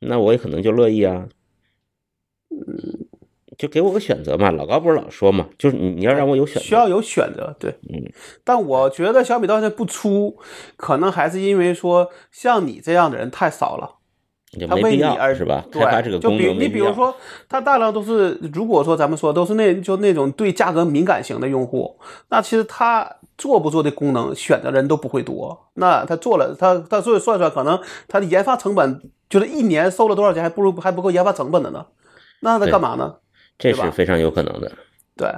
那我也可能就乐意啊。嗯就给我个选择嘛，老高不是老说嘛，就是你你要让我有选择，需要有选择，对，嗯，但我觉得小米到现在不出，可能还是因为说像你这样的人太少了，就他没必要为你而是吧？对开发这个就比功能没必要。你比如说，他大量都是，如果说咱们说都是那就那种对价格敏感型的用户，那其实他做不做的功能选的人都不会多。那他做了，他他所以算算，可能他的研发成本就是一年收了多少钱，还不如还不够研发成本的呢。那他干嘛呢？这是非常有可能的。对，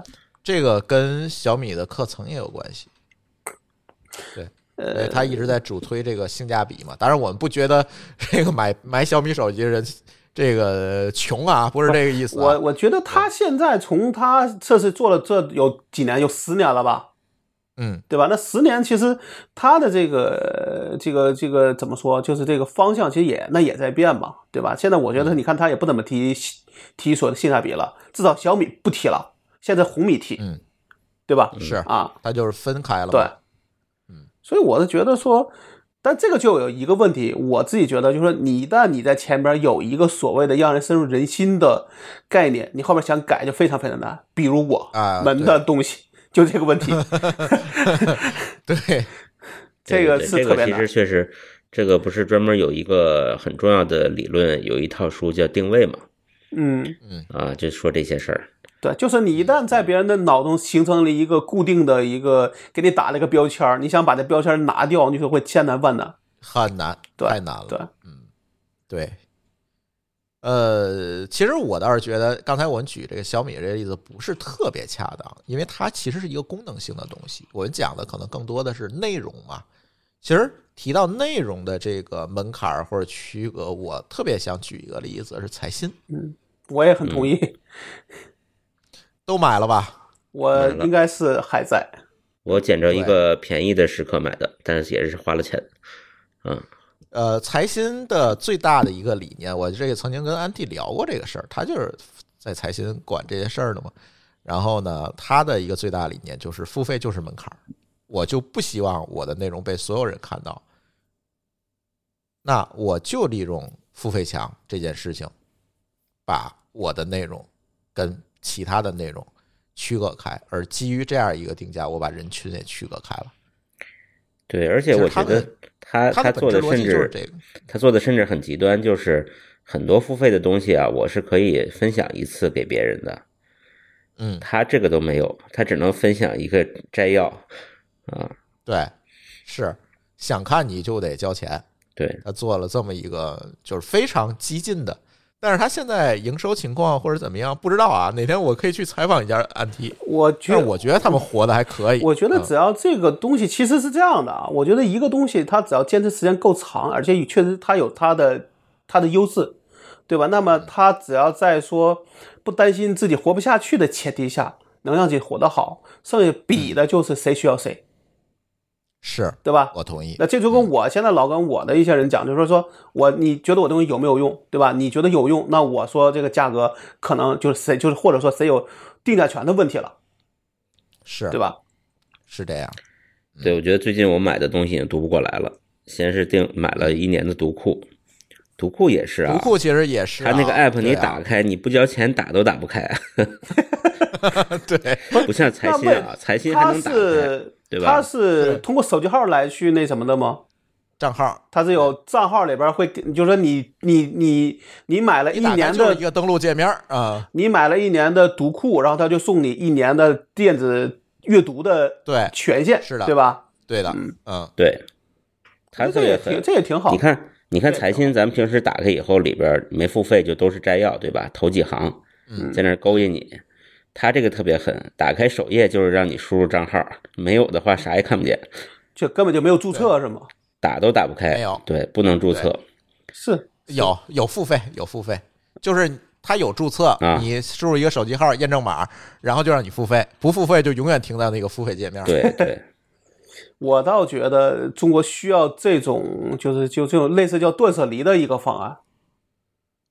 这个跟小米的课程也有关系。对，因为他一直在主推这个性价比嘛。当然，我们不觉得 这个买买小米手机的人这个穷啊，不是这个意思、啊。我我觉得他现在从他这是做了这有几年，有十年了吧？嗯对吧？那十年其实它的这个这个这个怎么说，就是这个方向其实也那也在变嘛，对吧？现在我觉得你看它也不怎么提提所谓的性价比了，至少小米不提了，现在红米提，嗯，对吧？是啊，它就是分开了。对，嗯，所以我是觉得说，但这个就有一个问题，我自己觉得就是说，你一旦你在前边有一个所谓的让人深入人心的概念，你后面想改就非常非常难。比如我啊们的东西，就这个问题 对，这个对这个其是特别难实确实，这个不是专门有一个很重要的理论，有一套书叫定位嘛，嗯嗯。啊，就说这些事儿。对，就是你一旦在别人的脑中形成了一个固定的一个，给你打了一个标签儿，你想把这标签儿拿掉，你就会千难万难。很难，对太难了。对，嗯对，呃，其实我倒是觉得，刚才我们举这个小米这个例子不是特别恰当，因为它其实是一个功能性的东西。我们讲的可能更多的是内容嘛。其实提到内容的这个门槛儿或者区隔，我特别想举一个例子是彩信，我也很同意，都买了吧？我应该是还在。我捡着一个便宜的时刻买的，但是也是花了钱。嗯，呃，财新的最大的一个理念，我这个曾经跟安迪聊过这个事儿，他就是在财新管这些事儿的嘛。然后呢，他的一个最大理念就是付费就是门槛儿，我就不希望我的内容被所有人看到，那我就利用付费墙这件事情，把我的内容跟其他的内容区隔开，而基于这样一个定价，我把人群也区隔开了。对，而且我觉得他它的做的甚至这个。他做的甚至很极端，就是很多付费的东西啊，我是可以分享一次给别人的，嗯，他这个都没有，他只能分享一个摘要啊，对，是想看你就得交钱。对，他做了这么一个就是非常激进的，但是他现在营收情况或者怎么样不知道啊。哪天我可以去采访一下安 T，我觉得但我觉得他们活的还可以。我觉得嗯只要这个东西其实是这样的啊，我觉得一个东西它只要坚持时间够长，而且确实它有它的它的优势，对吧？那么它只要在说不担心自己活不下去的前提下，能让自己活得好，剩下比的就是谁需要谁，是对吧？我同意。那这就跟我现在老跟我的一些人讲，就是说说我你觉得我东西有没有用，对吧？你觉得有用，那我说这个价格可能就是谁就是或者说谁有定价权的问题了，是对吧？是这样。对，我觉得最近我买的东西已经读不过来了，先是订买了一年的读库，读库也是啊，读库其实也是、啊，它那个 app 你打开，你不交钱打都打不开，对不像财新啊，财新还能打对吧它是通过手机号来去那什么的吗？账号它是有账号里边会，就是说你你你你买了一年的就是一，个登录界面啊，你买了一年的读库，然后他就送你一年的电子阅读的对权限，是的对吧？对的，嗯，对，它这也挺，这也挺好。你看，你看对财新，咱们平时打开以后，里边没付费就都是摘要，对吧？头几行，嗯在那勾引你。它这个特别狠，打开首页就是让你输入账号，没有的话啥也看不见，就根本就没有注册是吗？打都打不开。没有对，不能注册。是有有付费有付费，就是他有注册，啊你输入一个手机号验证码，然后就让你付费，不付费就永远停在那个付费界面。对 对，我倒觉得中国需要这种，就是就这种类似叫断舍离的一个方案，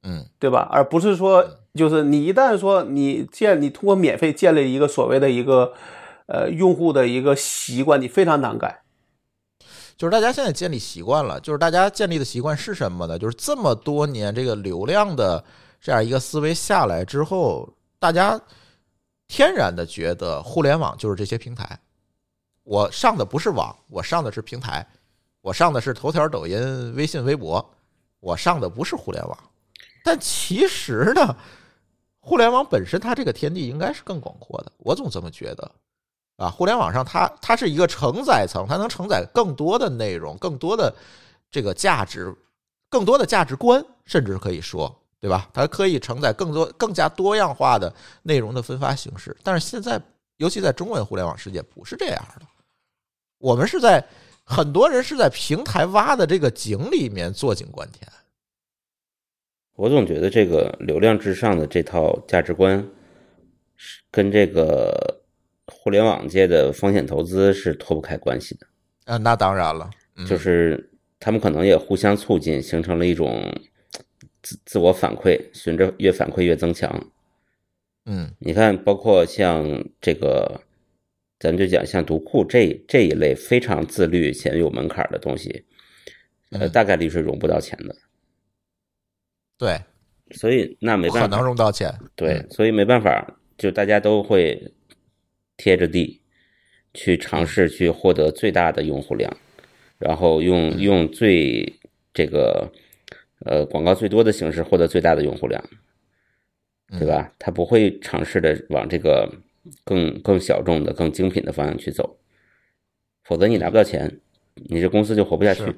嗯，对吧？而不是说，就是你一旦说你建，你通过免费建立一个所谓的一个呃用户的一个习惯，你非常难改。就是大家现在建立习惯了，就是大家建立的习惯是什么呢？就是这么多年这个流量的这样一个思维下来之后，大家天然的觉得互联网就是这些平台。我上的不是网，我上的是平台，我上的是头条、抖音、微信、微博，我上的不是互联网。但其实呢，互联网本身它这个天地应该是更广阔的，我总这么觉得。啊，互联网上它它是一个承载层，它能承载更多的内容，更多的这个价值，更多的价值观，甚至可以说，对吧？它可以承载更多、更加多样化的内容的分发形式。但是现在，尤其在中文互联网世界，不是这样的。我们是在很多人是在平台挖的这个井里面坐井观天。我总觉得这个流量至上的这套价值观，是跟这个互联网界的风险投资是脱不开关系的。啊，那当然了，嗯就是他们可能也互相促进，形成了一种自自我反馈，循着越反馈越增强。嗯你看，包括像这个，咱就讲像读库这这一类非常自律且有门槛的东西，呃，嗯大概率是融不到钱的。对，所以那没不可能办法，融到钱。对，所以没办法，就大家都会贴着地去尝试去获得最大的用户量，然后用用最这个呃广告最多的形式获得最大的用户量，对吧？他不会尝试的往这个更更小众的、更精品的方向去走，否则你拿不到钱，你这公司就活不下去是。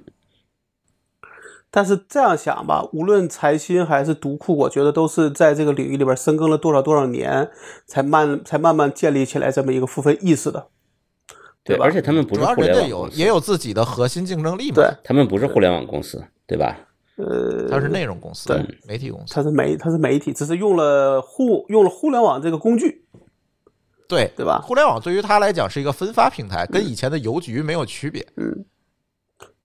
但是这样想吧，无论财新还是读库，我觉得都是在这个领域里边深耕了多少多少年，才慢才慢慢建立起来这么一个付费意识的。对，吧而且他们不主是互要人家有联网公司，也有自己的核心竞争力嘛。对，他们不是互联网公司，对吧？呃，它是内容公司，对媒体公司。它是媒它是媒体，只是用了互用了互联网这个工具，对对吧互联网对于他来讲是一个分发平台，跟以前的邮局没有区别。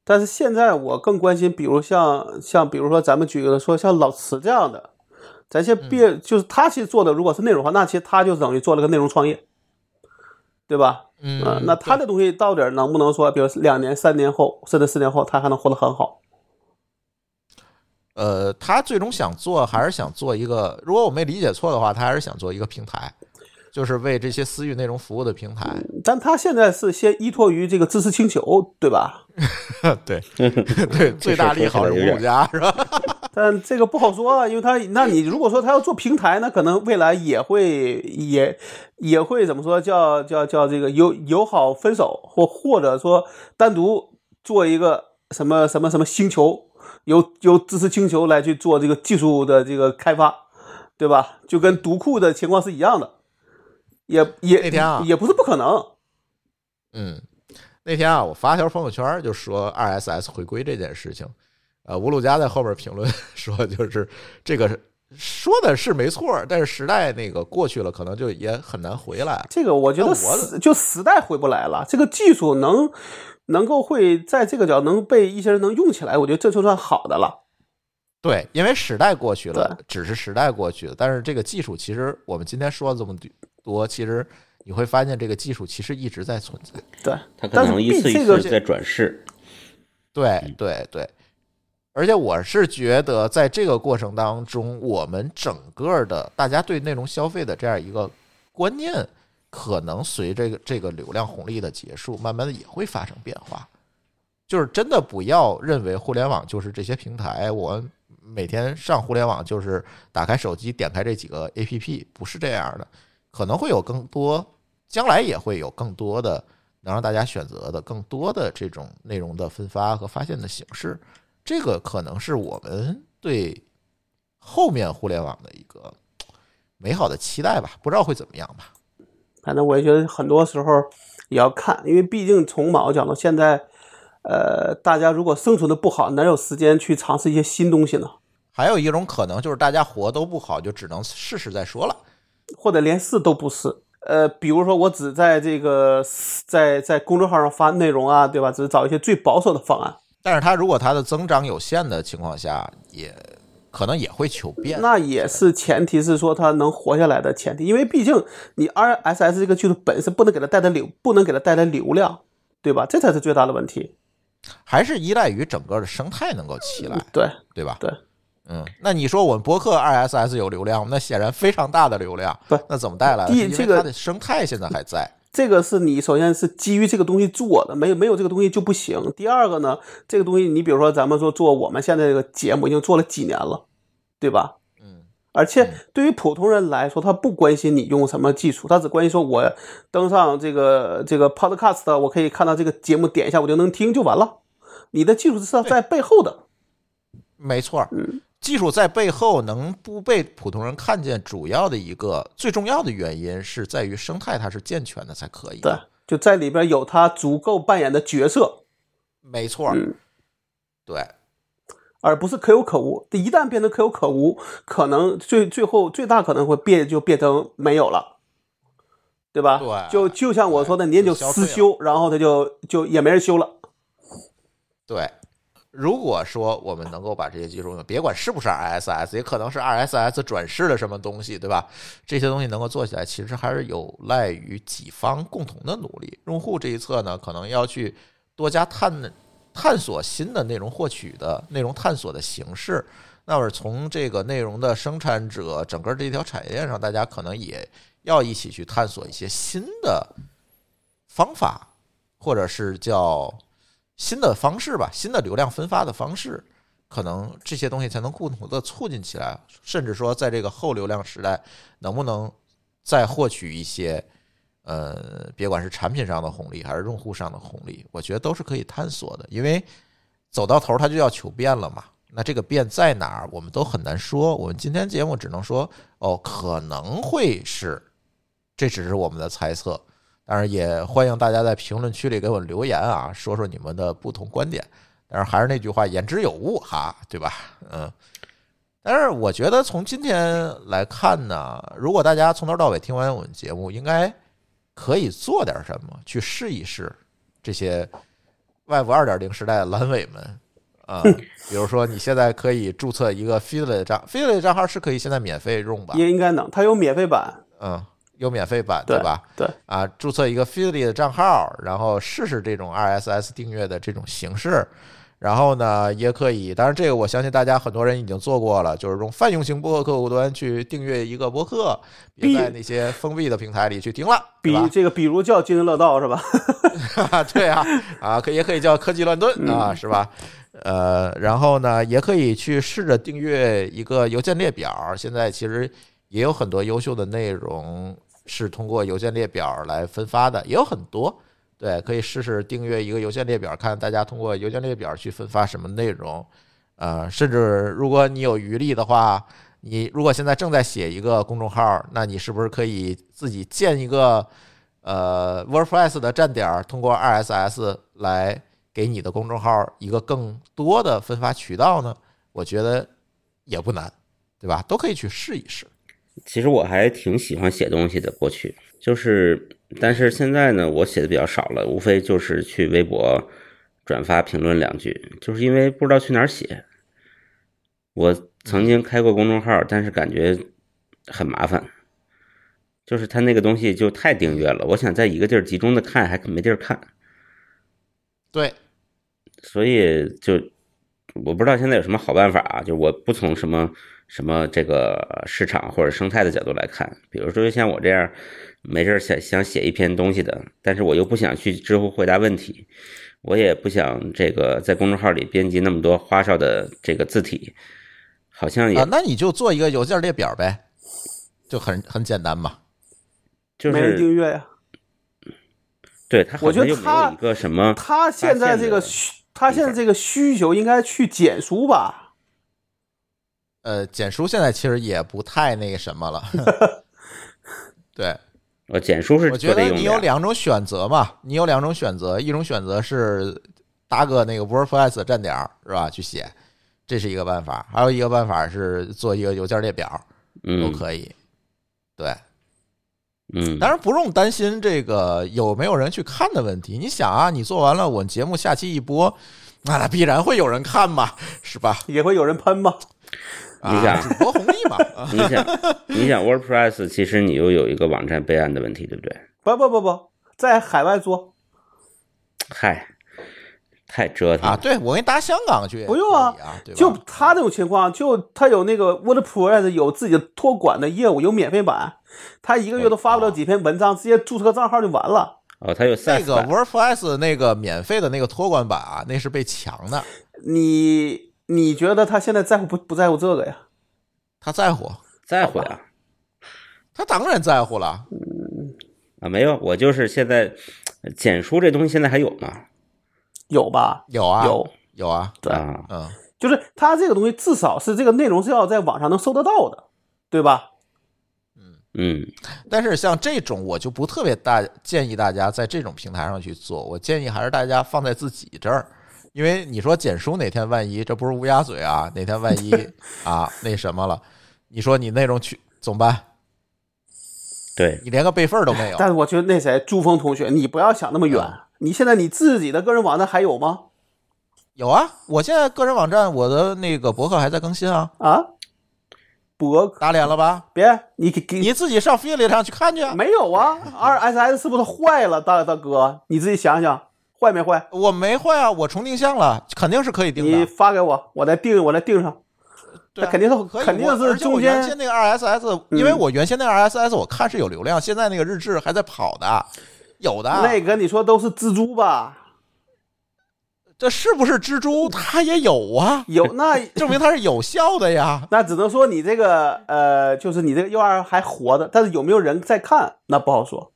但是现在我更关心，比如像像比如说咱们举个说像老慈这样的，咱先别、就是他其实做的如果是内容的话，那其实他就等于做了个内容创业，对吧？嗯呃那他的东西到底能不能说，比如两年、三年后，甚至四年后，他还能活得很好？呃，他最终想做还是想做一个，如果我没理解错的话，他还是想做一个平台，就是为这些私域内容服务的平台。但他现在是先依托于这个知识星球，对吧？对 对，最大利好是五五家是吧？但这个不好说啊，因为他，那你如果说他要做平台，那可能未来也会也也会怎么说叫叫叫这个友友好分手，或或者说单独做一个什么什么什么星球，由由知识星球来去做这个技术的这个开发，对吧？就跟读库的情况是一样的，也也那天啊也不是不可能。嗯，那天啊，我发条朋友圈就说 RSS 回归这件事情，呃，吴路佳在后边评论 说，就是这个说的是没错，但是时代那个过去了，可能就也很难回来。这个我觉得我时就时代回不来了，这个技术能能够会在这个角能被一些人能用起来，我觉得这就算好的了。对，因为时代过去了，只是时代过去了，但是这个技术其实我们今天说了这么多，其实你会发现这个技术其实一直在存在。对，它可能一次一次在转世。对对对，而且我是觉得在这个过程当中，我们整个的大家对内容消费的这样一个观念，可能随这个这个流量红利的结束，慢慢的也会发生变化。就是真的不要认为互联网就是这些平台，我每天上互联网就是打开手机点开这几个 APP，不是这样的，可能会有更多，将来也会有更多的能让大家选择的更多的这种内容的分发和发现的形式，这个可能是我们对后面互联网的一个美好的期待吧，不知道会怎么样吧。反正我也觉得很多时候也要看，因为毕竟从某个角度，现在呃，大家如果生存的不好，哪有时间去尝试一些新东西呢？还有一种可能就是大家活都不好，就只能试试再说了。或者连试都不试。呃，比如说我只在这个在在公众号上发内容啊，对吧？只是找一些最保守的方案，但是它如果它的增长有限的情况下，也可能也会求变。那也是前提是说它能活下来的前提，因为毕竟你 RSS 这个技术本身不能给它带来流，不能给它带来流量，对吧？这才是最大的问题。还是依赖于整个的生态能够起来，对对吧？对，嗯，那你说我们博客 RSS 有流量，那显然非常大的流量，不那怎么带来的？因为第这个它的生态现在还在，这个是你首先是基于这个东西做的，没有没有这个东西就不行。第二个呢，这个东西你比如说咱们说做我们现在这个节目已经做了几年了，对吧？嗯，而且对于普通人来说，他不关心你用什么技术，他只关心说我登上这个这个 Podcast，我可以看到这个节目，点一下我就能听就完了。你的技术是在背后的，没错。嗯。技术在背后能不被普通人看见，主要的一个最重要的原因是在于生态它是健全的才可以。对。，就在里边有他足够扮演的角色，没错，嗯。对，而不是可有可无。一旦变成可有可无，可能最最后最大可能会变就变成没有了，对吧？对就就像我说的，年就就消退了私修，然后他就就也没人修了。对，如果说我们能够把这些技术用，别管是不是 RSS，也可能是 RSS 转世的什么东西，对吧？这些东西能够做起来，其实还是有赖于几方共同的努力。用户这一侧呢，可能要去多加探探索新的内容获取的内容探索的形式。那么从这个内容的生产者整个这条产业链上，大家可能也要一起去探索一些新的方法，或者是叫新的方式吧，新的流量分发的方式，可能这些东西才能共同的促进起来，甚至说在这个后流量时代，能不能再获取一些，呃，别管是产品上的红利还是用户上的红利，我觉得都是可以探索的，因为走到头儿它就要求变了嘛。那这个变在哪儿，我们都很难说。我们今天节目只能说，哦，可能会是，这只是我们的猜测。当然，也欢迎大家在评论区里给我留言啊，说说你们的不同观点。但是还是那句话，言之有物哈，对吧？嗯。但是我觉得从今天来看呢，如果大家从头到尾听完我们节目，应该可以做点什么，去试一试这些 Web 二点零时代的阑尾们啊。比如说，你现在可以注册一个 Feedly 的账，Feedly 的账号是可以现在免费用吧？也应该能，它有免费版，嗯，有免费版对吧？对，啊，注册一个 Feedly 的账号，然后试试这种 RSS 订阅的这种形式，然后呢，也可以，当然这个我相信大家很多人已经做过了，就是用泛用型播客客户端去订阅一个播客，别在那些封闭的平台里去听了，比？这个比如叫津津乐道是吧？对啊，啊，可也可以叫科技乱炖嗯啊，是吧？呃，然后呢，也可以去试着订阅一个邮件列表。现在其实也有很多优秀的内容是通过邮件列表来分发的，也有很多。对，可以试试订阅一个邮件列表，看大家通过邮件列表去分发什么内容。呃，甚至如果你有余力的话，你如果现在正在写一个公众号，那你是不是可以自己建一个呃 WordPress 的站点，通过 RSS 来给你的公众号一个更多的分发渠道呢？我觉得也不难，对吧？都可以去试一试。其实我还挺喜欢写东西的，过去就是，但是现在呢，我写的比较少了，无非就是去微博转发评论两句，就是因为不知道去哪儿写。我曾经开过公众号，但是感觉很麻烦，就是它那个东西就太订阅了，我想在一个地儿集中的看，还没地儿看，对，所以就我不知道现在有什么好办法啊，就我不从什么什么这个市场或者生态的角度来看，比如说像我这样没事儿想想写一篇东西的，但是我又不想去知乎回答问题，我也不想这个在公众号里编辑那么多花哨的这个字体，好像也啊，那你就做一个邮件列表呗，就很很简单嘛。就是没人订阅呀。对他我觉得他一个什么他现在这个需，他现在这个需求应该去简书吧？呃，简书现在其实也不太那个什么了。对，我简书是我觉得你有两种选择嘛，你有两种选择，一种选择是搭个那个 WordPress 的站点儿是吧，去写，这是一个办法；还有一个办法是做一个邮件列表，都嗯可以。对，嗯，当然不用担心这个有没有人去看的问题。你想啊，你做完了，我节目下期一播，那必然会有人看嘛，是吧？也会有人喷吗？啊你想主播红利嘛，啊。你想，你想 WordPress，其实你又有一个网站备案的问题，对不对？不不不不，在海外做。嗨，太折腾。啊，对我给你搭香港去，不用啊啊，就他这种情况，就他有那个 WordPress 有自己的托管的业务，有免费版，他一个月都发不了几篇文章，直接注册个账号就完了。哦，它有那个 WordPress 那个免费的那个托管版啊，那是被抢的，你你觉得他现在在乎不不在乎这个呀？他在乎，在乎呀他当然在乎了。啊，没有，我就是现在简书这东西现在还有吗？有吧？有啊，有，有啊，对啊，嗯，就是他这个东西至少是这个内容是要在网上能搜得到的，对吧？嗯，但是像这种我就不特别大建议大家在这种平台上去做，我建议还是大家放在自己这儿，因为你说简书哪天万一这不是乌鸦嘴啊，哪天万一 啊那什么了，你说你那种去怎么办？对，你连个备份都没有。但是我觉得那谁朱峰同学，你不要想那么远。嗯你现在你自己的个人网站还有吗？有啊，我现在个人网站我的那个博客还在更新啊，啊？博打脸了吧？别你给给你自己上 Affiliate 上去看去啊。没有啊？RSS 是不是坏了，大大哥？你自己想想，坏没坏？我没坏啊，我重定向了，肯定是可以定的你。发给我，我再定，我再定上。对啊那肯定是可以肯定是且我原先那个 RSS，因为我原先那个 RSS 我看是有流量，现在那个日志还在跑的，有的。那个你说都是蜘蛛吧？这是不是蜘蛛？它也有啊，有那 证明它是有效的呀。那只能说你这个呃，就是你这个 URL 还活着，但是有没有人在看，那不好说。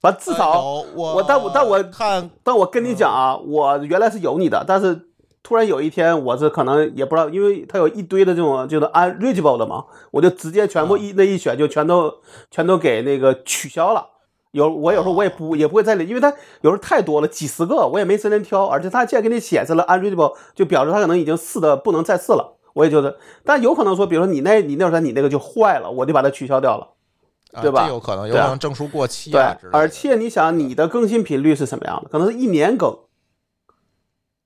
反正至少，我我但我但我看但我跟你讲啊，我原来是有你的，但是突然有一天，我是可能也不知道，因为它有一堆的这种就是 unreachable 的嘛，我就直接全部一那一选就全都全都给那个取消了。有我有时候我也不也不会在里，因为它有时候太多了，几十个我也没时间挑，而且它既然给你显示了 unreachable，就表示它可能已经试的不能再试了。我也觉得，但有可能说，比如说你那你那时候你那个就坏了，我就把它取消掉了。啊对吧这有可能，有可能证书过期对啊。而且你想你的更新频率是什么样的？可能是一年更，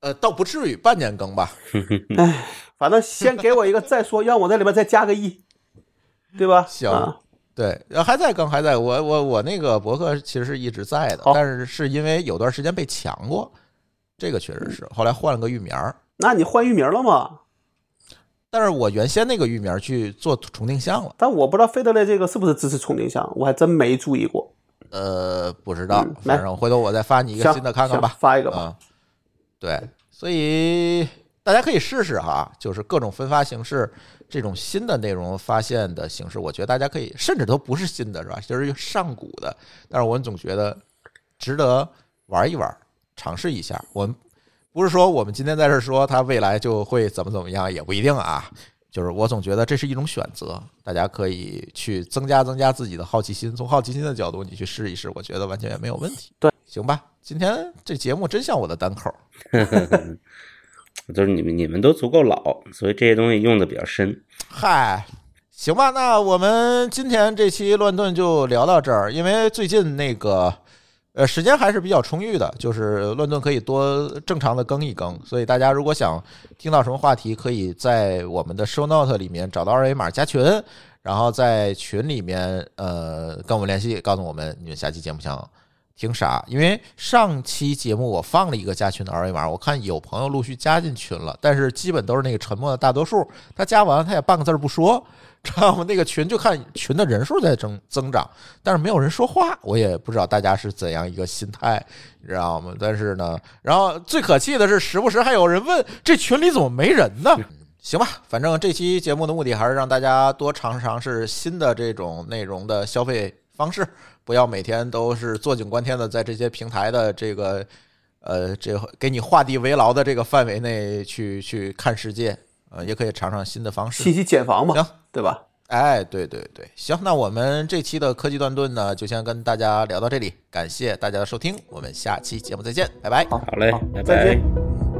呃，倒不至于半年更吧。哎反正先给我一个再说，让我在里面再加个亿，对吧？行啊对，呃还在更，还在。我我我那个博客其实是一直在的，但是是因为有段时间被抢过，这个确实是。后来换了个域名儿，那你换域名了吗？但是我原先那个域名去做重定向了，但我不知道飞德类这个是不是支持重定向，我还真没注意过。呃，不知道嗯，反正回头我再发你一个新的看看吧。发一个吧。啊，对，所以大家可以试试哈，就是各种分发形式，这种新的内容发现的形式，我觉得大家可以，甚至都不是新的，是吧？就是上古的，但是我们总觉得值得玩一玩，尝试一下。我们不是说我们今天在这儿说它未来就会怎么怎么样，也不一定啊。就是我总觉得这是一种选择，大家可以去增加增加自己的好奇心，从好奇心的角度你去试一试，我觉得完全也没有问题。对，行吧，今天这节目真像我的单口。就是你们你们都足够老，所以这些东西用的比较深。嗨，行吧，那我们今天这期乱炖就聊到这儿，因为最近那个呃时间还是比较充裕的，就是乱炖可以多正常的更一更，所以大家如果想听到什么话题，可以在我们的 show note 里面找到二维码加群，然后在群里面呃跟我们联系，告诉我们你们下期节目想。听啥？因为上期节目我放了一个加群的二维码，我看有朋友陆续加进群了，但是基本都是那个沉默的大多数。他加完了他也半个字儿不说，知道吗？那个群就看群的人数在增增长，但是没有人说话，我也不知道大家是怎样一个心态，你知道吗？但是呢，然后最可气的是，时不时还有人问这群里怎么没人呢？行吧，反正这期节目的目的还是让大家多尝尝试新的这种内容的消费方式，不要每天都是坐井观天的在这些平台的这个呃这个给你画地为牢的这个范围内去去看世界，呃，也可以尝尝新的方式。信息茧房嘛行，对吧？哎，对对对，行，那我们这期的科技断顿呢，就先跟大家聊到这里，感谢大家的收听，我们下期节目再见，拜拜。好，好嘞好，拜拜再见。。